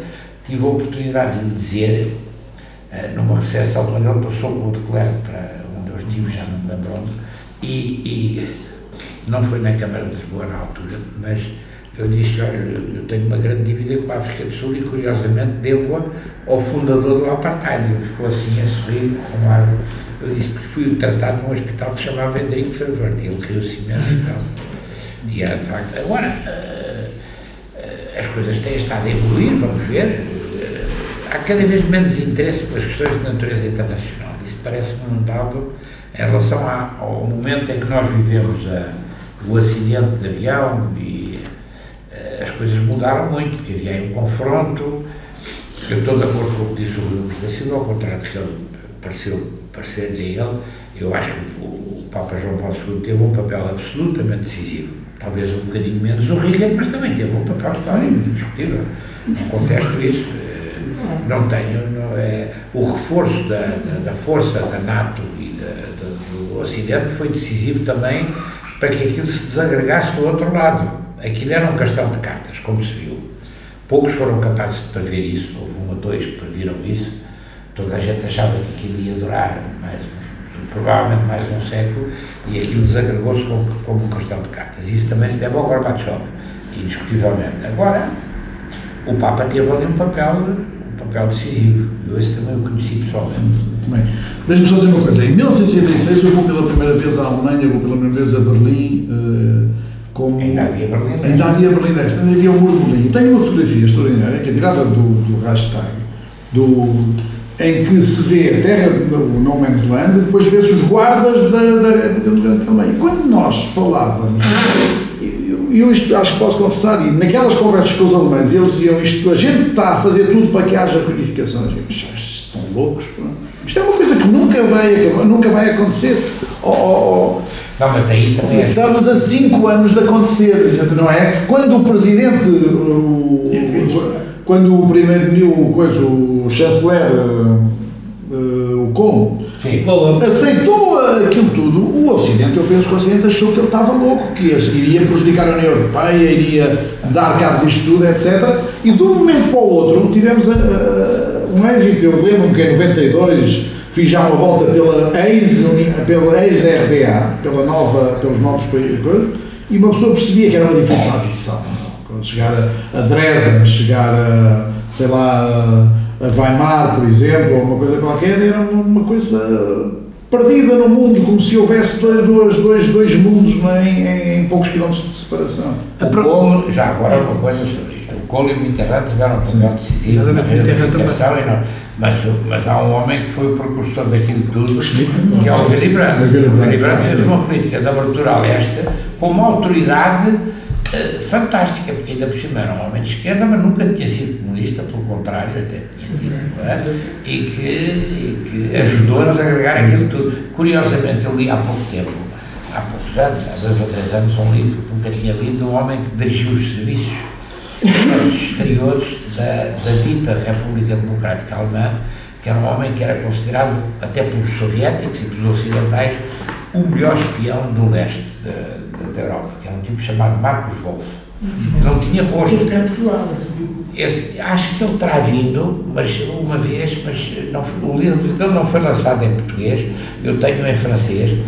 tive a oportunidade de lhe dizer, eh, numa recepção, quando ele passou com o declaro para onde eu estive, já não me lembro onde, e, e não foi na Câmara de Lisboa na altura, mas eu disse, olha, eu tenho uma grande dívida com a África do Sul e curiosamente devo-a ao fundador do Apartheid. Ele ficou assim a sorrir, com um ar. Eu disse, porque fui tratado num hospital que chamava Hendrik Verwoerd e ele riu-se imenso e tal. E era de facto. Agora, eh, eh, as coisas têm estado a evoluir, vamos ver. Eh, Há cada vez menos interesse pelas questões de natureza internacional. Isso parece-me um dado em relação ao momento em que nós vivemos a, o acidente de avião e eh, as coisas mudaram muito, porque havia aí um confronto. Eu estou de acordo com o que disse o Rui da Silva, ao contrário do que ele pareceu, parecer dizer ele, eu acho que o, o Papa João Paulo II teve um papel absolutamente decisivo. Talvez um bocadinho menos o Reagan, mas também teve um papel histórico, indiscutível. Não contesto isso. Não tenho. Não é, o reforço da, da, da força da NATO e da, da- do Ocidente foi decisivo também para que aquilo se desagregasse do outro lado. Aquilo era um castelo de cartas, como se viu. Poucos foram capazes de prever isso, houve um ou dois que previram isso. Toda a gente achava que aquilo ia durar mais, provavelmente mais um século e aquilo desagregou-se como, como um castelo de cartas. Isso também se deve ao Gorbachev, indiscutivelmente. Agora, o Papa teve ali um papel, um papel decisivo. Eu esse também o conheci pessoalmente. Muito bem. Deixa-me só dizer uma coisa. Em 1986 eu vou pela primeira vez à Alemanha, vou pela primeira vez a Berlim, eh, como... Ainda havia Berlim. Ainda havia Berlim Este, ainda havia o Muro de Berlim. E tenho uma fotografia extraordinária, que é tirada do, do Reichstag, do, em que se vê a terra do No Man's Land e depois vê-se os guardas da, da também. E quando nós falávamos, eu, eu isto acho que posso confessar, e naquelas conversas com os alemães, eles diziam isto, a gente está a fazer tudo para que haja reunificações. Eu, "Mas estão loucos, pá. isto é uma coisa que nunca vai, nunca vai acontecer. Oh, oh, oh. Não, mas aí também Estávamos a 5 anos de acontecer, não é? Quando o presidente, o, quando o primeiro, o, coisa, o chanceler, eh, eh, o. Falou. aceitou aquilo tudo, o Ocidente, eu penso que o Ocidente achou que ele estava louco, que iria prejudicar a União Europeia, iria dar cabo disto tudo, etc. E de um momento para o outro tivemos a- a- um êxito, eu lembro-me que em 92 fiz já uma volta pela ex- pela ex-RDA, pela nova, pelos novos países, e uma pessoa percebia que era uma diferença abissal. Quando chegar a, a Dresden, chegar a, sei lá, a Weimar, por exemplo, ou uma coisa qualquer, era uma, uma coisa perdida no mundo, como se houvesse dois, dois, dois, dois mundos é? em, em poucos quilómetros de separação. O Colo, já agora uma coisa sobre isto. O Colo e o Mitterrand tiveram um papel decisivo na reunificação, e não, mas, mas há um homem que foi o precursor daquilo tudo, que é o Willy Brandt. O Willy Brandt, fez uma política de abertura à leste com uma autoridade eh, fantástica, porque ainda por cima era um homem de esquerda, mas nunca tinha sido comunista pelo contrário, até tinha tido, é? e, que, e que ajudou-nos a agregar aquilo tudo. Curiosamente, eu li há pouco tempo, há poucos anos, há dois ou três anos, um livro que nunca tinha lido, de um homem que dirigiu os serviços exteriores da, da dita República Democrática Alemã, que era um homem que era considerado, até pelos soviéticos e pelos ocidentais, o melhor espião do leste da, da, Europa, que era um tipo chamado Marcos Wolff. Não tinha rosto. Esse, acho que ele terá vindo, mas uma vez, mas não, o livro não foi lançado em português, eu tenho em francês,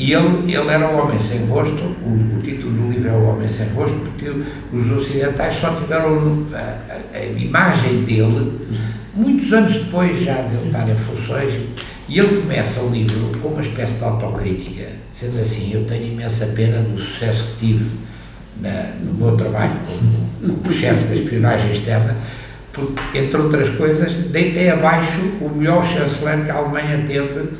e ele, ele era o homem sem rosto, o, o, título do livro é O Homem Sem Rosto, porque os ocidentais só tiveram a, a, a imagem dele muitos anos depois já de ele estar em funções, e ele começa o livro com uma espécie de autocrítica, sendo assim, eu tenho imensa pena do sucesso que tive na, no meu trabalho como, como chefe da espionagem externa, porque, entre outras coisas, deitei abaixo o melhor chanceler que a Alemanha teve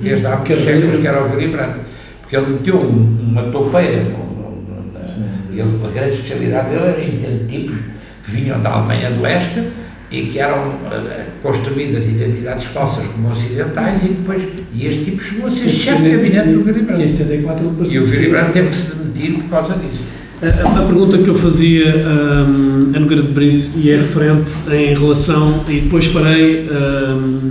desde há muitos séculos, que era o Brandt, porque ele meteu uma topeira, ele, a grande especialidade dele era entender tipos que vinham da Alemanha de Leste, e que eram uh, construídas identidades falsas como ocidentais e depois e este tipo chegou a ser chefe de gabinete do Willy Brandt. E o Willy Brandt teve que se demitir por causa disso. A, a, pergunta que eu fazia um, a Nogueira de Brito e é referente em relação, e depois farei um,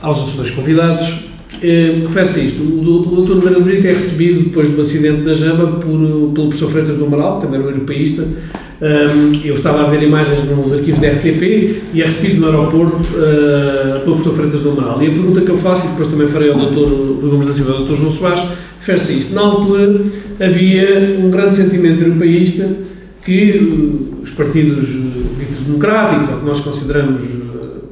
aos outros dois convidados, eh, refere-se a isto. O, o Dr. De Brito é recebido depois do acidente da Jamba por, pelo professor Freitas do Amaral, também era um europeísta, um, eu estava a ver imagens nos arquivos da RTP e é recebido no aeroporto uh, pelo professor Freitas do Amaral. E a pergunta que eu faço, e depois também farei ao Dr. Gomes da ao. João Soares, refere-se a isto. Na altura havia um grande sentimento europeísta que uh, os partidos ditos democráticos, ou que nós consideramos uh,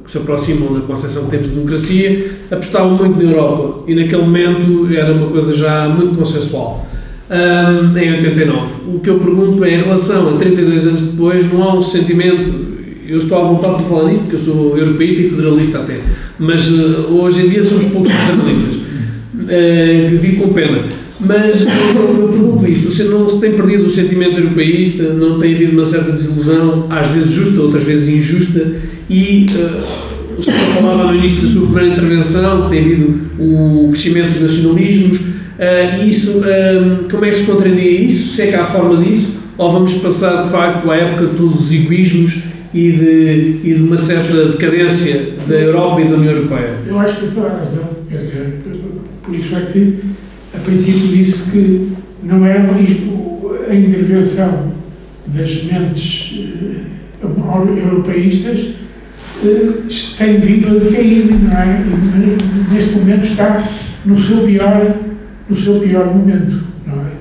que se aproximam da concepção que temos de democracia, apostavam muito na Europa. E naquele momento era uma coisa já muito consensual um, em 89. O que eu pergunto é, em relação a 32 anos depois, não há um sentimento, eu estou à vontade de falar nisto, porque eu sou europeísta e federalista até, mas uh, hoje em dia somos poucos federalistas, uh, digo com pena. Mas eu, pergunto isto, você não se tem perdido o sentimento europeísta, não tem havido uma certa desilusão, às vezes justa, outras vezes injusta, e uh, o senhor falava no início da sua primeira intervenção que tem havido o crescimento dos nacionalismos, Uh, isso, um, como é que se contraria isso? Se é que há forma disso? Ou vamos passar, de facto, à época de todos os egoísmos e de, e de uma certa decadência da Europa e da União Europeia? Eu acho que tem toda a razão. Quer dizer, por isso é que, princípio, disse que não é a intervenção das mentes uh, europeístas uh, tem vindo a decair, não é? E, neste momento está no seu pior no seu pior momento, não é?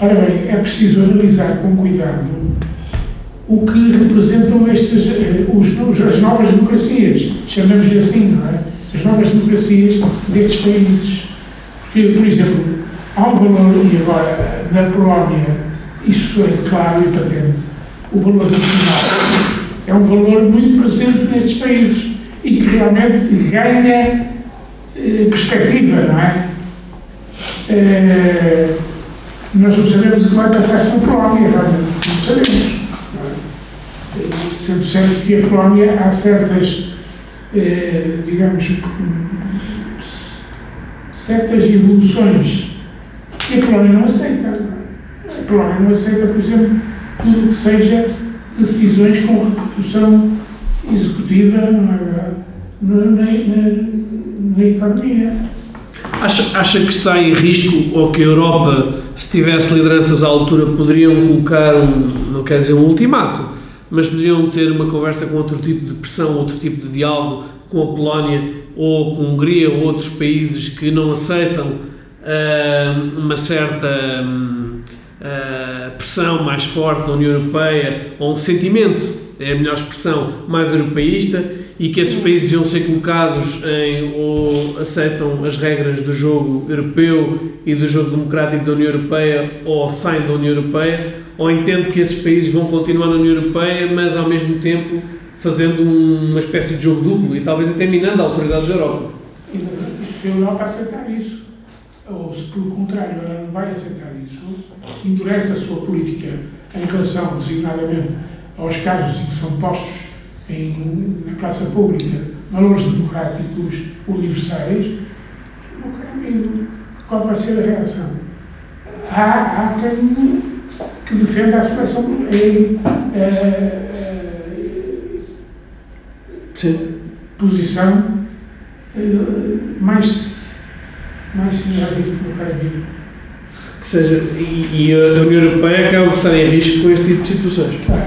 Ora bem, é preciso analisar com cuidado o que representam estes, eh, os, as novas democracias, chamamos-lhe assim, não é? As novas democracias destes países. Porque, por exemplo, há um valor, e agora na Polónia, isso é claro e patente, o valor nacional é um valor muito presente nestes países e que realmente ganha eh, perspectiva, não é? é, nós não sabemos o que vai passar sem Polónia, realmente, não sabemos. É? Sendo certo que a Polónia há certas, é, digamos, certas evoluções que a Polónia não aceita. A Polónia não aceita, por exemplo, tudo o que seja decisões com repercussão executiva na, na, na economia. Acha, acha que está em risco ou que a Europa, se tivesse lideranças à altura, poderiam colocar, um, não quer dizer um ultimato, mas poderiam ter uma conversa com outro tipo de pressão, outro tipo de diálogo com a Polónia ou com a Hungria ou outros países que não aceitam uh, uma certa uh, pressão mais forte da União Europeia ou um sentimento, é a melhor expressão, mais europeísta e que esses países deviam ser colocados em ou aceitam as regras do jogo europeu e do jogo democrático da União Europeia ou saem da União Europeia, ou entende que esses países vão continuar na União Europeia, mas ao mesmo tempo fazendo uma espécie de jogo duplo e talvez até minando a autoridade da Europa. Se a Europa aceitar isso, ou se pelo contrário ela não vai aceitar isso, endurece a sua política em relação designadamente aos casos em que são postos em, na praça pública valores democráticos universais, amigo, qual vai ser a reação? Há, há quem que defenda a seleção em posição mais, mais similar a isto, meu caro amigo. Que seja, e, e a União Europeia acaba por estar em risco com este tipo de situações. Claro,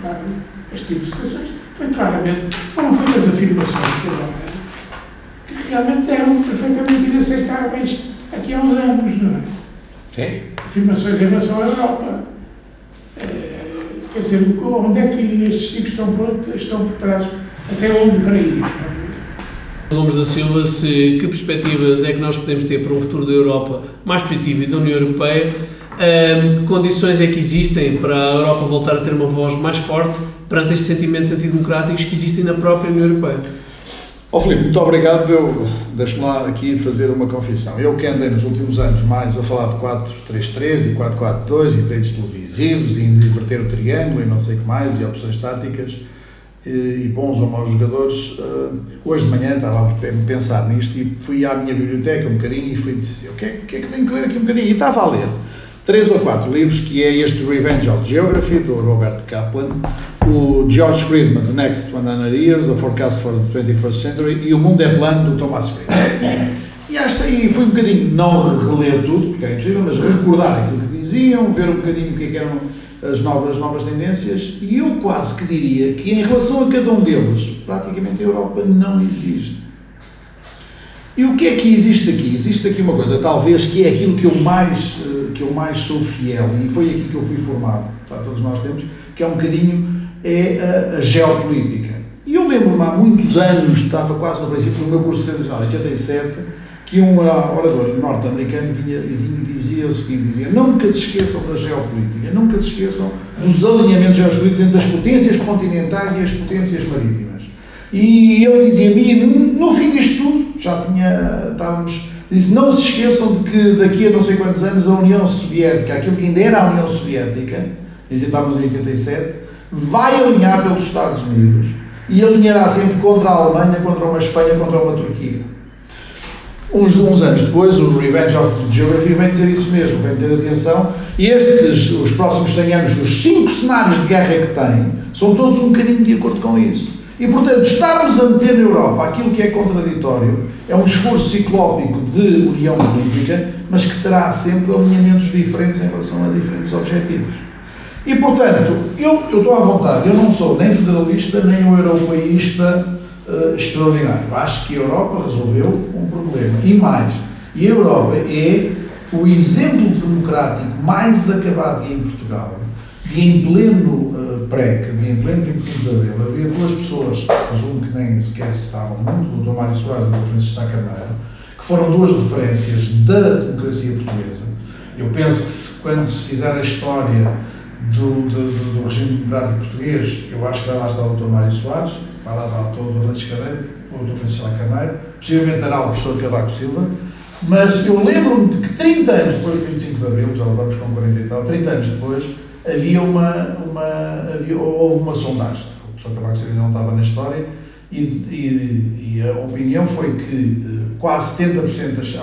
claro. Este tipo de situações foi claramente, foram feitas afirmações que realmente eram perfeitamente inaceitáveis aqui há uns anos, não é? Sim. Afirmações em relação à Europa. É, quer dizer, onde é que estes tipos estão, prontos, estão preparados? Até onde para ir? Gomes da Silva, se, que perspectivas é que nós podemos ter para um futuro da Europa mais positivo e da União Europeia? Um, que condições é que existem para a Europa voltar a ter uma voz mais forte perante estes sentimentos antidemocráticos que existem na própria União Europeia? Oh, Filipe, muito obrigado. Eu deixo-me lá aqui fazer uma confissão. Eu que andei nos últimos anos mais a falar de 4-3-3 e 4-4-2 e treinos televisivos e inverter o triângulo e não sei o que mais e opções táticas e bons ou maus jogadores. Eh, hoje de manhã estava a pensar nisto e fui à minha biblioteca um bocadinho e fui dizer o que é, que é que tenho que ler aqui um bocadinho. E estava a ler três ou quatro livros, que é este Revenge of Geography, do Robert Kaplan, o George Friedman, The Next 100 Years, A Forecast for the 21st Century, e O Mundo é Plano, do Thomas Friedman. E acho que fui um bocadinho, não reler tudo, porque é impossível, mas recordar aquilo que diziam, ver um bocadinho o que, é que eram as novas, novas tendências, e eu quase que diria que em relação a cada um deles, praticamente a Europa não existe. E o que é que existe aqui? Existe aqui uma coisa, talvez, que é aquilo que eu mais, eh, que eu mais sou fiel, e foi aqui que eu fui formado, todos nós temos, que é um bocadinho é a, a geopolítica. E eu lembro-me há muitos anos, estava quase no princípio do meu curso de Internacional, em 87, que um orador norte-americano vinha, e dizia o seguinte, dizia, nunca se esqueçam da geopolítica, nunca se esqueçam dos alinhamentos geopolíticos entre as potências continentais e as potências marítimas. E ele dizia-me, no fim disto tudo, já tinha, estávamos, disse, não se esqueçam de que daqui a não sei quantos anos a União Soviética, aquilo que ainda era a União Soviética, e estávamos em 87, vai alinhar pelos Estados Unidos e alinhará sempre contra a Alemanha, contra uma Espanha, contra uma Turquia. Uns, uns anos depois, o Revenge of Geography vem dizer isso mesmo, vem dizer atenção, estes, os próximos 100 anos, os cinco cenários de guerra que tem, são todos um bocadinho de acordo com isso. E, portanto, estarmos a meter na Europa aquilo que é contraditório é um esforço ciclópico de união política, mas que terá sempre alinhamentos diferentes em relação a diferentes objetivos. E, portanto, eu, eu estou à vontade, eu não sou nem federalista, nem europeísta uh, extraordinário. Acho que a Europa resolveu um problema. E mais, e a Europa é o exemplo democrático mais acabado em Portugal, de em pleno uh, PREC, em pleno 25 de Abril, havia duas pessoas, presumo que nem sequer estavam muito, o Dr. Mário Soares e o Dr. Francisco Sá Carneiro, que foram duas referências da democracia portuguesa. Eu penso que se, quando se fizer a história do, do, do regime democrático português, eu acho que vai lá estar o Dr. Mário Soares, lá dar o Dr. Francisco Carneiro, o Dr. Francisco Carneiro, possivelmente dará o professor Cavaco Silva, mas eu lembro-me de que 30 anos depois do 25 de Abril, já levamos com 40 e tal, 30 anos depois, havia uma, uma, havia, houve uma sondagem. O professor Cavaco Silva não estava na história e, e, e a opinião foi que eh, quase 70% das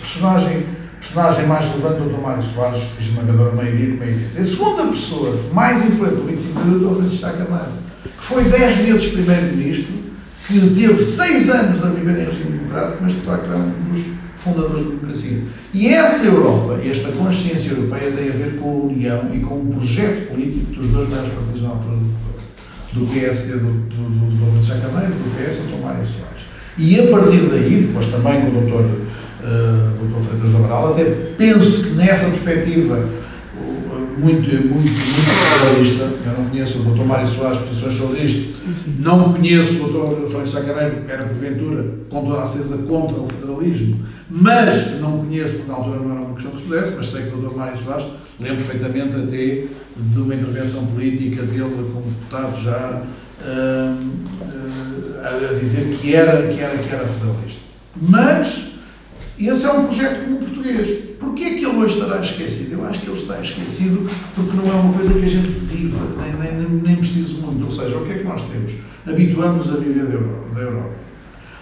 personagem personagem mais relevante do Dr. Mário Soares, esmagadora maioria, como é evidente. A segunda pessoa mais influente do 25 de abril é o. Francisco Carneiro que foi 10 vezes primeiro-ministro, que teve 6 anos a viver em regime democrático, mas de facto é um dos fundadores da democracia. E essa Europa, esta consciência europeia, tem a ver com a união e com o projeto político dos dois maiores partidos na altura do, PSD, do, do, do, do Carneiro, do PS, do Mário Soares. E a partir daí, depois também com o Dr. Uh, Dr. Freitas do Amaral, até penso que nessa perspectiva muito, muito, muito federalista. Eu não conheço o Dr. Mário Soares, posições sobre isto. Não conheço o Dr. Francisco Sacareiro, que era porventura, com toda a certeza, contra o federalismo. Mas não conheço, porque na altura não era uma questão que se pudesse, mas sei que o Dr. Mário Soares lembro perfeitamente até de uma intervenção política dele como deputado já uh, uh, a dizer que era, que, era, que era federalista. Mas esse é um projeto como português Porquê que ele hoje estará esquecido? Eu acho que ele está esquecido porque não é uma coisa que a gente viva, nem, nem, nem precisa muito. Ou seja, o que é que nós temos? Habituamos a viver da Europa.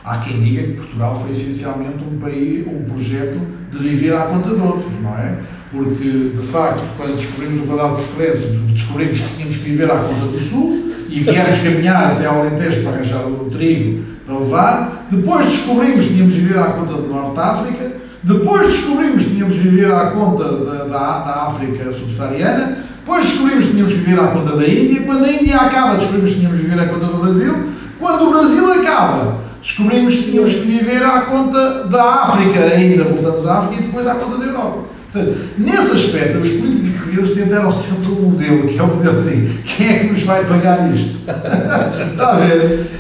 Há quem diga que Portugal foi essencialmente um país, um projeto de viver à conta de outros, não é? Porque, de facto, quando descobrimos o quadrado português, descobrimos que tínhamos que viver à conta do Sul e viemos caminhar até ao Alentejo para arranjar o trigo para levar. Depois descobrimos que tínhamos que viver à conta do Norte de África. Depois descobrimos que tínhamos que viver à conta da, da, da África subsaariana. Depois descobrimos que tínhamos que viver à conta da Índia. Quando a Índia acaba, descobrimos que tínhamos que viver à conta do Brasil. Quando o Brasil acaba, descobrimos que tínhamos que viver à conta da África, ainda voltamos à África e depois à conta da Europa. Portanto, nesse aspecto, os políticos portugueses tentaram sempre um modelo, que é o modelo assim, quem é que nos vai pagar isto? Está a ver?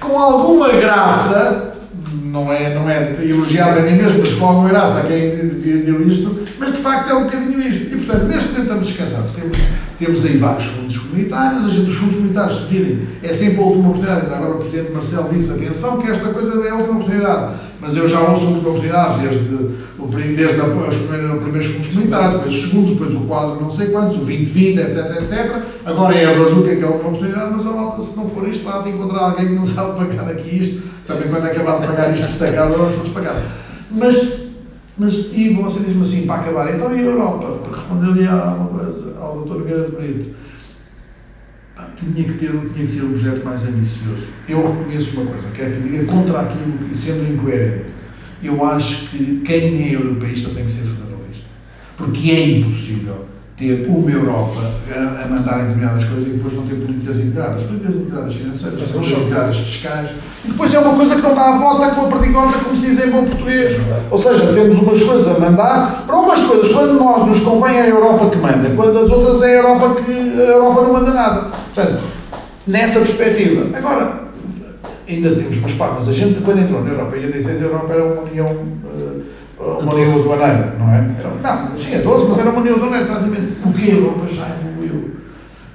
com alguma graça, não é, não é elogiar a mim mesmo, mas com alguma graça a quem deu isto, mas de facto é um bocadinho isto. E portanto, neste momento estamos descansados. Temos, temos aí vários fundos comunitários, a gente, os fundos comunitários se virem, é sempre a última oportunidade. Agora o Presidente Marcelo disse, atenção que esta coisa é a última oportunidade. Mas eu já ouço a última oportunidade, desde, desde a, os primeiros, fundos comunitários, depois os segundos, depois o quadro não sei quantos, o 2020, etc, etc. Agora é a bazuca que é a última oportunidade, mas a volta, se não for isto, lá de encontrar alguém que não sabe pagar aqui isto, também quando acabar de pagar isto, isto acaba, vamos todos pagar. Mas, mas e você diz-me assim, para acabar, então e a Europa? Para responder-lhe ao, ao Dr. De Brito tinha que, ter, tinha que ser um projeto mais ambicioso. Eu reconheço uma coisa, que diga contra aquilo que, sendo incoerente, eu acho que quem é europeísta tem que ser federalista. Porque é impossível ter uma Europa a, a mandar em determinadas coisas e depois não ter políticas integradas. Políticas integradas financeiras, políticas integradas fiscais. E depois é uma coisa que não dá a volta com a perdigota, como se diz em bom português. Ou seja, temos umas coisas a mandar para umas coisas, quando nós nos convém é a Europa que manda, quando as outras é a Europa que a Europa não manda nada. Portanto, nessa perspectiva. Agora, ainda temos umas partes, a gente quando entrou na Europa em 86 a Europa era uma união. Uma união aduaneira, não é? Era, não, sim, é 12, mas era uma união aduaneira praticamente. O que a Europa já evoluiu.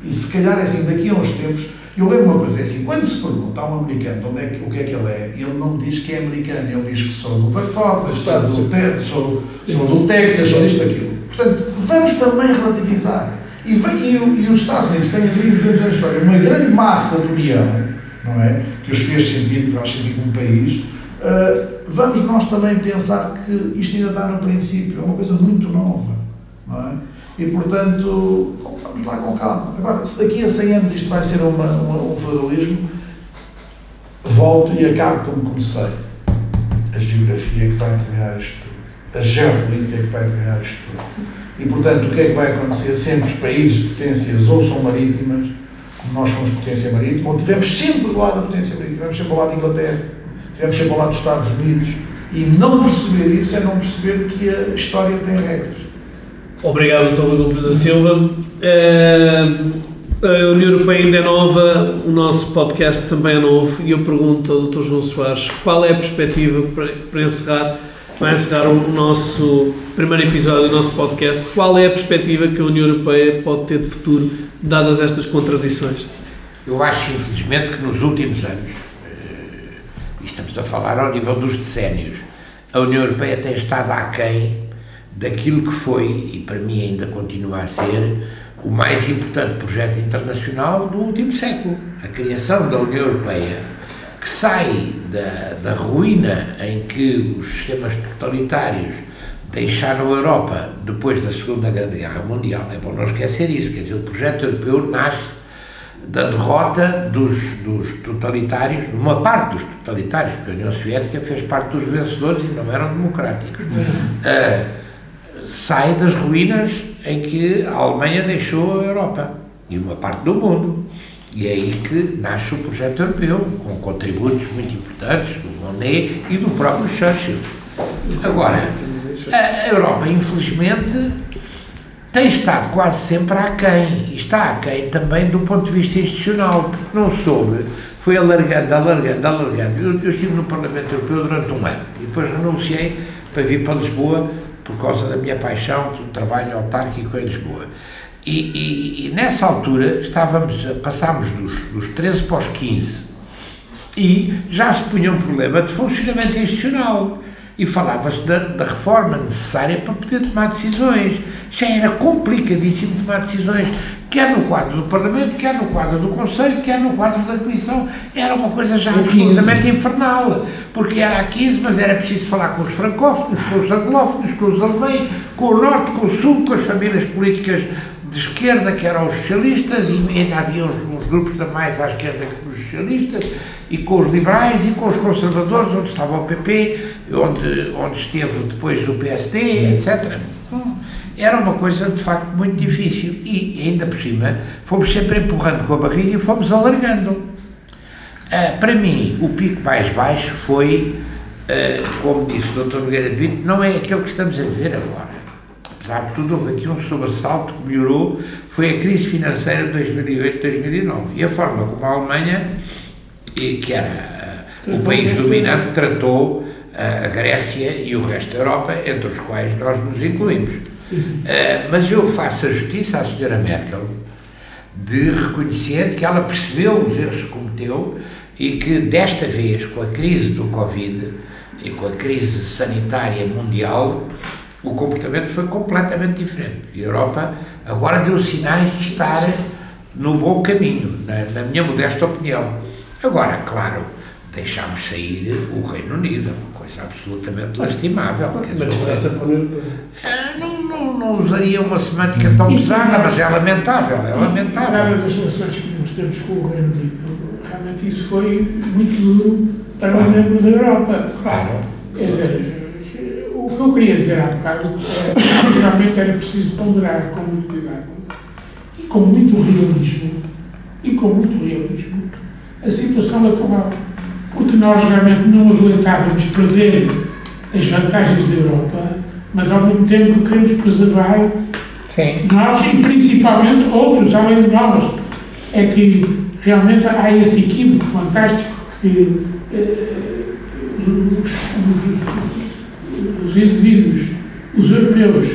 E se calhar é assim, daqui a uns tempos, eu lembro uma coisa, é assim, quando se pergunta a um americano onde é que, o que é que ele é, ele não diz que é americano, ele diz que sou do Dakota, sou do, Te, sou, sou do Texas, sou isto, aquilo. Portanto, vamos também relativizar. E, e, e os Estados Unidos têm 200 anos de história, uma grande massa de união, não é? Que os fez sentir, que faz sentir como um país, uh, vamos nós também pensar que isto ainda está no princípio, é uma coisa muito nova, não é? E, portanto, vamos lá com calma. Agora, se daqui a 100 anos isto vai ser uma, uma, um federalismo, volto e acabo como comecei. A geografia que vai determinar isto tudo. A geopolítica que vai determinar isto tudo. E, portanto, o que é que vai acontecer? Sempre países potências ou são marítimas, como nós somos potência marítima, ou tivemos sempre do lado da potência marítima, tivemos sempre ao lado da Inglaterra, tivemos sempre ao lado dos Estados Unidos. E não perceber isso é não perceber que a história tem regras. Obrigado, Dr. Lopes da Silva. Eh, a União Europeia ainda é nova, o nosso podcast também é novo e eu pergunto ao Dr. João Soares qual é a perspectiva para, para encerrar, para encerrar o nosso primeiro episódio do nosso podcast, qual é a perspectiva que a União Europeia pode ter de futuro, dadas estas contradições? Eu acho, infelizmente, que nos últimos anos, estamos a falar ao nível dos decénios, a União Europeia tem estado aquém daquilo que foi, e para mim ainda continua a ser, o mais importante projeto internacional do último século, a criação da União Europeia, que sai da, da ruína em que os sistemas totalitários deixaram a Europa depois da Segunda Grande Guerra Mundial. É bom não esquecer isso, quer dizer, o projeto europeu nasce da derrota dos, dos totalitários, de uma parte dos totalitários, porque a União Soviética fez parte dos vencedores e não eram democráticos. Uh, sai das ruínas em que a Alemanha deixou a Europa e uma parte do mundo. E é aí que nasce o projeto europeu, com contributos muito importantes do Monet e do próprio Churchill. Agora, a Europa, infelizmente, tem estado quase sempre aquém, e está aquém também do ponto de vista institucional, porque não soube, foi alargando, alargando, alargando. Eu, eu estive no Parlamento Europeu durante um ano e depois renunciei para vir para Lisboa por causa da minha paixão pelo trabalho autárquico em Lisboa. E, e, e nessa altura estávamos, passámos dos, dos 13 para os 15 e já se punha um problema de funcionamento institucional. E falava-se da, da, reforma necessária para poder tomar decisões. Já era complicadíssimo tomar decisões, quer no quadro do Parlamento, quer no quadro do Conselho, quer no quadro da Comissão. Era uma coisa já absolutamente infernal, porque era a 15, mas era preciso falar com os francófonos, com os anglófonos, com os alemães, com o Norte, com o Sul, com as famílias políticas de esquerda, que eram os socialistas, e ainda havia uns, uns grupos da mais à esquerda que os socialistas, e com os liberais e com os conservadores, onde estava o PP, onde, onde esteve depois o PSD, etc. Era uma coisa de facto muito difícil e ainda por cima fomos sempre empurrando com a barriga e fomos alargando. Uh, para mim, o pico mais baixo foi, uh, como disse o Dr. Nogueira de não é aquele que estamos a viver agora. Apesar de tudo, houve aqui um sobressalto que melhorou, foi a crise financeira de 2008-2009 e a forma como a Alemanha que era uh, o país dominante, tratou uh, a Grécia e o resto da Europa, entre os quais nós nos incluímos. Uh, mas eu faço a justiça à senhora Merkel de reconhecer que ela percebeu os erros que cometeu e que desta vez, com a crise do Covid e com a crise sanitária mundial, o comportamento foi completamente diferente. A Europa agora deu sinais de estar no bom caminho, na, na minha modesta opinião. Agora, claro, deixámos sair o Reino Unido, uma coisa absolutamente lastimável. Mas essa é, não, não, não usaria uma semântica tão pesada, mas é lamentável, é lamentável. Dadas as relações que nós temos com o Reino Unido, realmente isso foi muito duro para um membro da Europa. Claro. Quer dizer, o que eu queria dizer há bocado é que realmente era preciso ponderar com muito cuidado e com muito realismo, e com muito realismo, a situação atual. Porque nós realmente não aguentávamos perder as vantagens da Europa, mas ao mesmo tempo queremos preservar Sim. nós e principalmente outros além de nós. É que realmente há esse equívoco fantástico que eh, os, os, os, indivíduos, os europeus,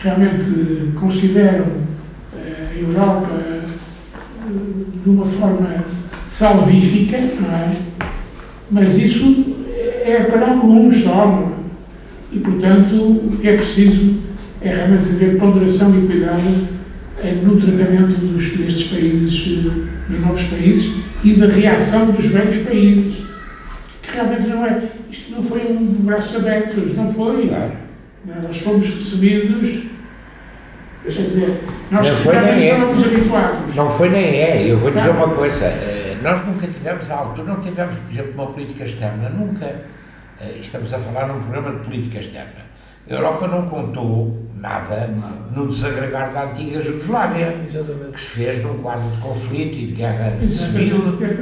realmente consideram eh, a Europa eh, de uma forma salvífica, não é? Mas isso é para alguns só. E, portanto, o que é preciso é realmente haver ponderação e cuidado no tratamento dos, destes países, dos novos países e da reação dos velhos países. Que realmente não é. Isto não foi um braços abertos, não foi. Nós fomos recebidos Quer dizer, nós não foi nem estávamos é. habituados. Não foi nem é. Eu vou dizer uma coisa. Eh, nós nunca tivemos, altura, não tivemos, por exemplo, uma política externa. Nunca. Eh, estamos a falar num programa de política externa. A Europa não contou nada no desagregar da antiga Jugoslávia, Exatamente. que se fez num quadro de conflito e de guerra civil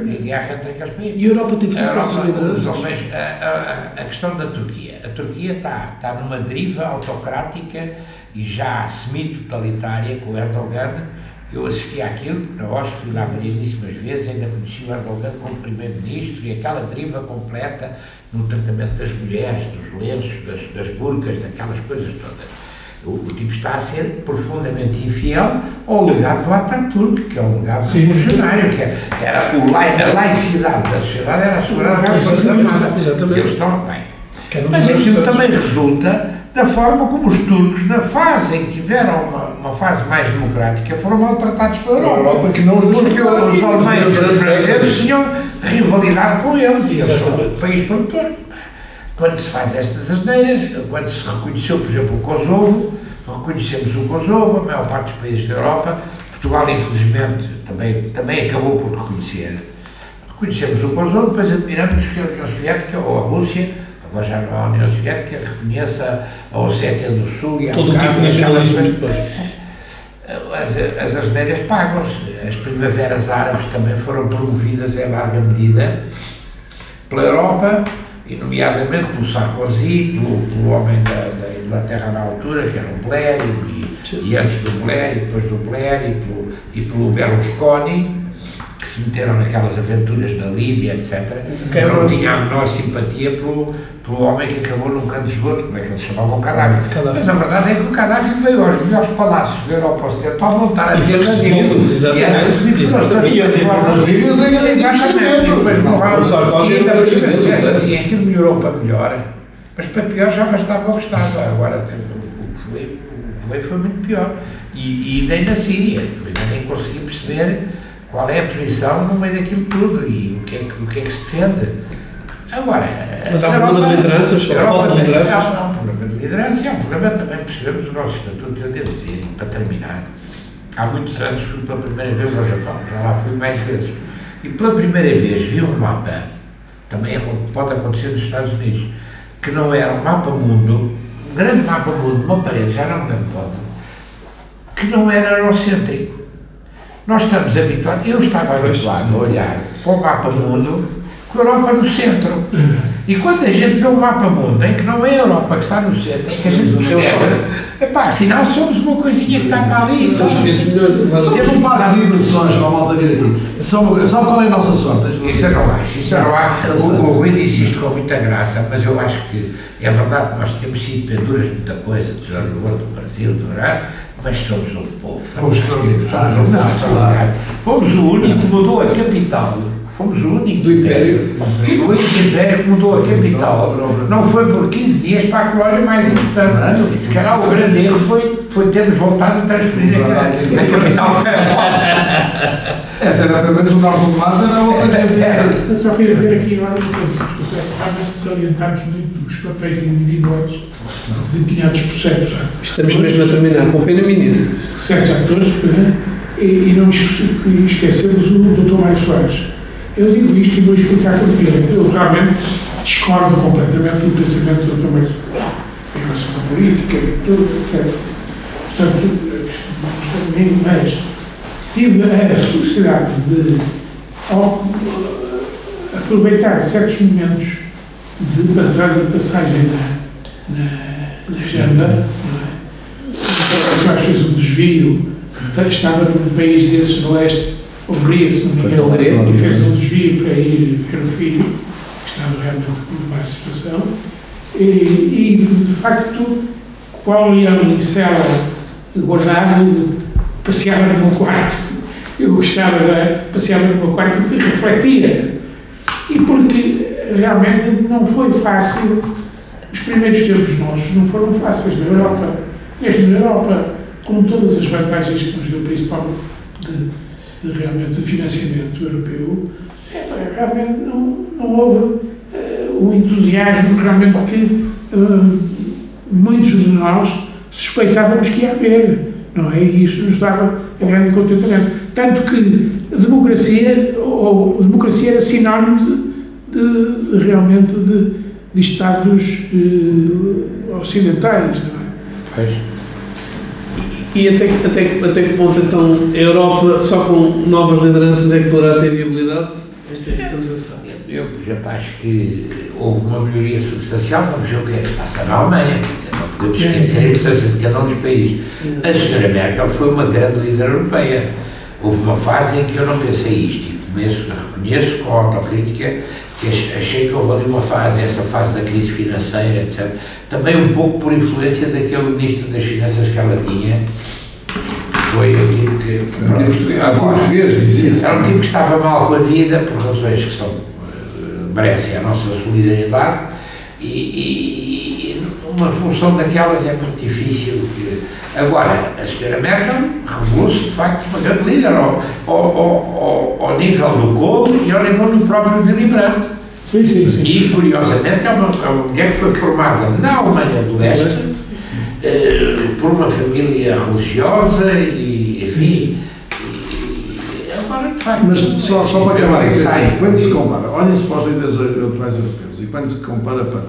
e guerra entre aqueles países. E a Europa teve A, essas lideranças. a, a, questão da Turquia. A Turquia está, está numa deriva autocrática e já semi-totalitária com o Erdogan. Eu assisti àquilo, na OSCE fui lá variedíssimas vezes, ainda conheci o Erdogan como primeiro-ministro e aquela deriva completa no tratamento das mulheres, dos lenços, das, das burcas, daquelas coisas todas. O, o, tipo está a ser profundamente infiel ao legado do Ataturk, que é um legado revolucionário, que é, era o, a laicidade da sociedade era assegurada pelas Forças Armadas. Exatamente. Eles estão bem. Mas aquilo também resulta da forma como os turcos, na fase em que tiveram uma, uma fase mais democrática, foram maltratados pela Europa. Europa que não os Porque os alemães e os franceses tinham rivalidade com eles, e eles são um país produtor. Quando se faz estas asneiras, quando se reconheceu, por exemplo, o Kosovo, reconhecemos o Kosovo, a maior parte dos países da Europa, Portugal, infelizmente, também, também acabou por reconhecer. Reconhecemos o Kosovo, depois admiramos que a União Soviética ou a Rússia agora já não a União Soviética, reconheça a Ossétia do Sul e a Todo tipo de nacionalismo depois. As, as asneiras pagam-se. As primaveras árabes também foram promovidas em larga medida pela Europa, e nomeadamente pelo Sarkozy, pelo, pelo homem da, da, Inglaterra na altura, que era o Blair, e, e, antes do Blair, e depois do Blair, e pelo, e pelo Berlusconi, que se meteram naquelas aventuras na Líbia, etc. Eu não tinha a menor simpatia pelo, pelo homem que acabou num canto de esgoto, como é que ele se chamava o Gaddafi. Mas a verdade é que o Gaddafi veio aos melhores palácios da Europa Ocidental a montar a vida. E era recebido pelas famílias líbias ainda Exatamente. E depois morreu. E ainda por cima, se assim, aquilo melhorou para melhor. Mas para pior já bastava o que estava. Agora, o que foi, que foi, muito pior. E, e nem na Síria. Ainda nem consegui perceber qual é a posição no meio daquilo tudo e o que é que, o que, é que se defende. Agora. Mas há um problema de lideranças, Europa falta de lideranças. Há, há um problema de liderança e há um problema também percebemos o nosso estatuto. Eu devo dizer, e para terminar, há muitos anos fui pela primeira vez ao Japão, já lá fui mais vezes, e pela primeira vez vi um mapa, também é pode acontecer nos Estados Unidos, que não era um mapa mundo, um grande mapa mundo, uma parede, já não me lembro que não era eurocêntrico. Nós estamos habituados, eu estava habituado a olhar para o mapa mundo com a Europa no centro. E quando a gente vê o mapa mundo em que não é a Europa que está no centro, é que a gente percebe, epá, afinal somos uma coisinha que está para ali. São os 500 milhões. mas- Somos um par de diversões para a malta vir aqui. Sabe, qual é a nossa sorte? Isso eu não acho, isso eu não acho. Sei. O, o Rui disse isto com muita graça, mas eu acho que é verdade que nós temos sido penduras de muita coisa, do Brasil, do Irã, mas somos um povo fantástico, somos um claro. extraordinário. Fomos o único que mudou a capital. Fomos o único Do Império. O único Império que mudou a capital. Não foi por 15 dias para a colónia mais importante. Não. Se calhar o grande erro foi, foi termos voltado a transferir a, a capital federal. Essa era pelo menos o norte do mato, era outra. Eu só queria dizer aqui agora uma coisa, desculpa, realmente salientarmos muito os papéis individuais desempenhados por certos Estamos mesmo a terminar com pena mínima. certos atores eh, e, e não esque- que esquecemos o Dr. Mário Soares. Eu digo isto e vou explicar porquê. Eu realmente discordo completamente do pensamento do Dr. Mário Soares em relação à política, tudo, etc. Portanto, eh, mas tive a felicidade de aproveitar certos momentos de passagem, de passagem na, na, na Janda, não é? O Soares fez um desvio, estava num país desses de leste, Hungria, se não me engano, e fez um desvio para ir ver o filho, que estava realmente numa má situação, e, e de facto, qual leão em cela guardado, passeava no meu quarto. Eu gostava de passeava no meu quarto e fui refletir. E porque realmente não foi fácil, os primeiros tempos nossos não foram fáceis na Europa. Mesmo na Europa, com todas as vantagens que nos deu, principalmente de, de realmente de financiamento europeu, é, realmente não, não houve eh, o entusiasmo realmente que eh, muitos de nós suspeitávamos que ia haver, não é? E isso nos dava grande contentamento. Tanto que a democracia, ou, democracia era sinónimo de, de- de realmente de, de Estados eh, ocidentais, não é? Pois. E até, que- até, até que ponto então a Europa só com novas lideranças é que poderá ter viabilidade? Este é, estamos a saber. Eu, por exemplo, acho que houve uma melhoria substancial, vamos ver o que é que passa na Alemanha, quer dizer, não podemos Sim. esquecer a importância de cada um dos países. A senhora Merkel foi uma grande líder europeia. Houve uma fase em que eu não pensei isto, e começo, reconheço com autocrítica que ach- achei que houve ali uma fase, essa fase da crise financeira, etc. Também um pouco por influência daquele ministro das Finanças que ela tinha, que foi o tipo que... Há português, dizia Era um tipo que estava mal com a vida, por razões que são, eh, merecem a nossa solidariedade, e, e- e uma função daquelas é muito difícil. Agora, a senhora Merkel revelou-se, de facto, uma grande líder ao, ao, ao, ao, nível do Kohl e ao nível do próprio Willy Brandt. Sim, sim, sim. E, curiosamente, é uma, é uma mulher que foi formada na Alemanha do Leste, eh, por uma família religiosa e, enfim, e, agora, de facto... Mas só, só para acabar, é assim, quando se compara, olhem-se para os líderes atuais europeus e quando se compara para,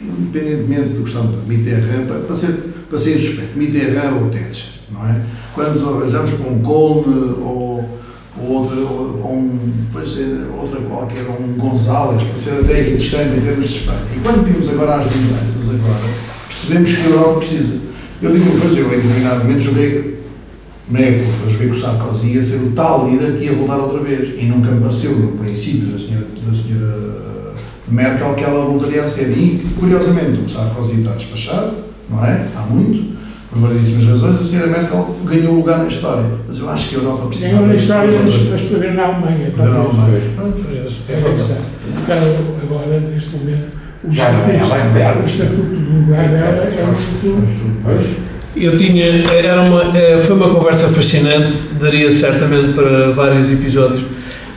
independentemente do que estamos, Mitterrand, para, para, ser, para ser suspeito, Mitterrand ou Thatcher, não é? Quando nos arranjamos com um Colne ou, ou, ou um, pois, é, outra qualquer, um González, para ser até equidistante em termos de Espanha. E quando vimos agora as lideranças agora, percebemos que a Europa precisa. Eu digo uma coisa, eu em determinado momento joguei Nego, eu joguei com o Sarkozy ia ser o tal líder que ia voltar outra vez. E nunca me pareceu, no princípio da senhora, da senhora Merkel, que ela voltaria a ser. E, curiosamente, o Sarkozy está despachado, não é? Há muito, por variedíssimas razões, a senhora Merkel ganhou lugar na história. Mas eu acho que a Europa precisa Ganhou na história, mas mas poder na Alemanha, Poder na. Alemanha. É verdade. Então, agora, neste momento, o Já não é ela, é o estatuto do lugar dela é um futuro. Pois. Eu tinha, era uma, eh, foi uma conversa fascinante, daria certamente para vários episódios.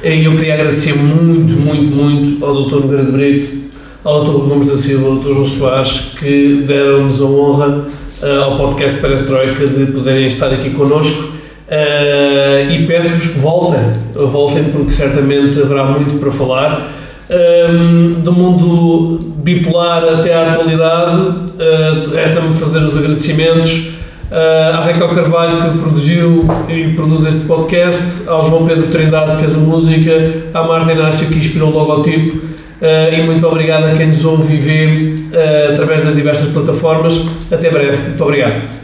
Eu queria agradecer muito, muito, muito ao Dr. Nogueira de Brito, ao Dr. Gomes da Silva, ao Dr. João Soares, que deram-nos a honra eh, ao podcast Perestroika de poderem estar aqui connosco. Eh, e peço-vos que voltem, voltem porque certamente haverá muito para falar. Um, do mundo bipolar até à atualidade, uh, resta-me fazer os agradecimentos uh, à Raquel Carvalho que produziu e produz este podcast, ao João Pedro Trindade que fez a música, à Marta Inácio que inspirou o logotipo uh, e muito obrigado a quem nos ouve e vê através das diversas plataformas. Até breve. Muito obrigado.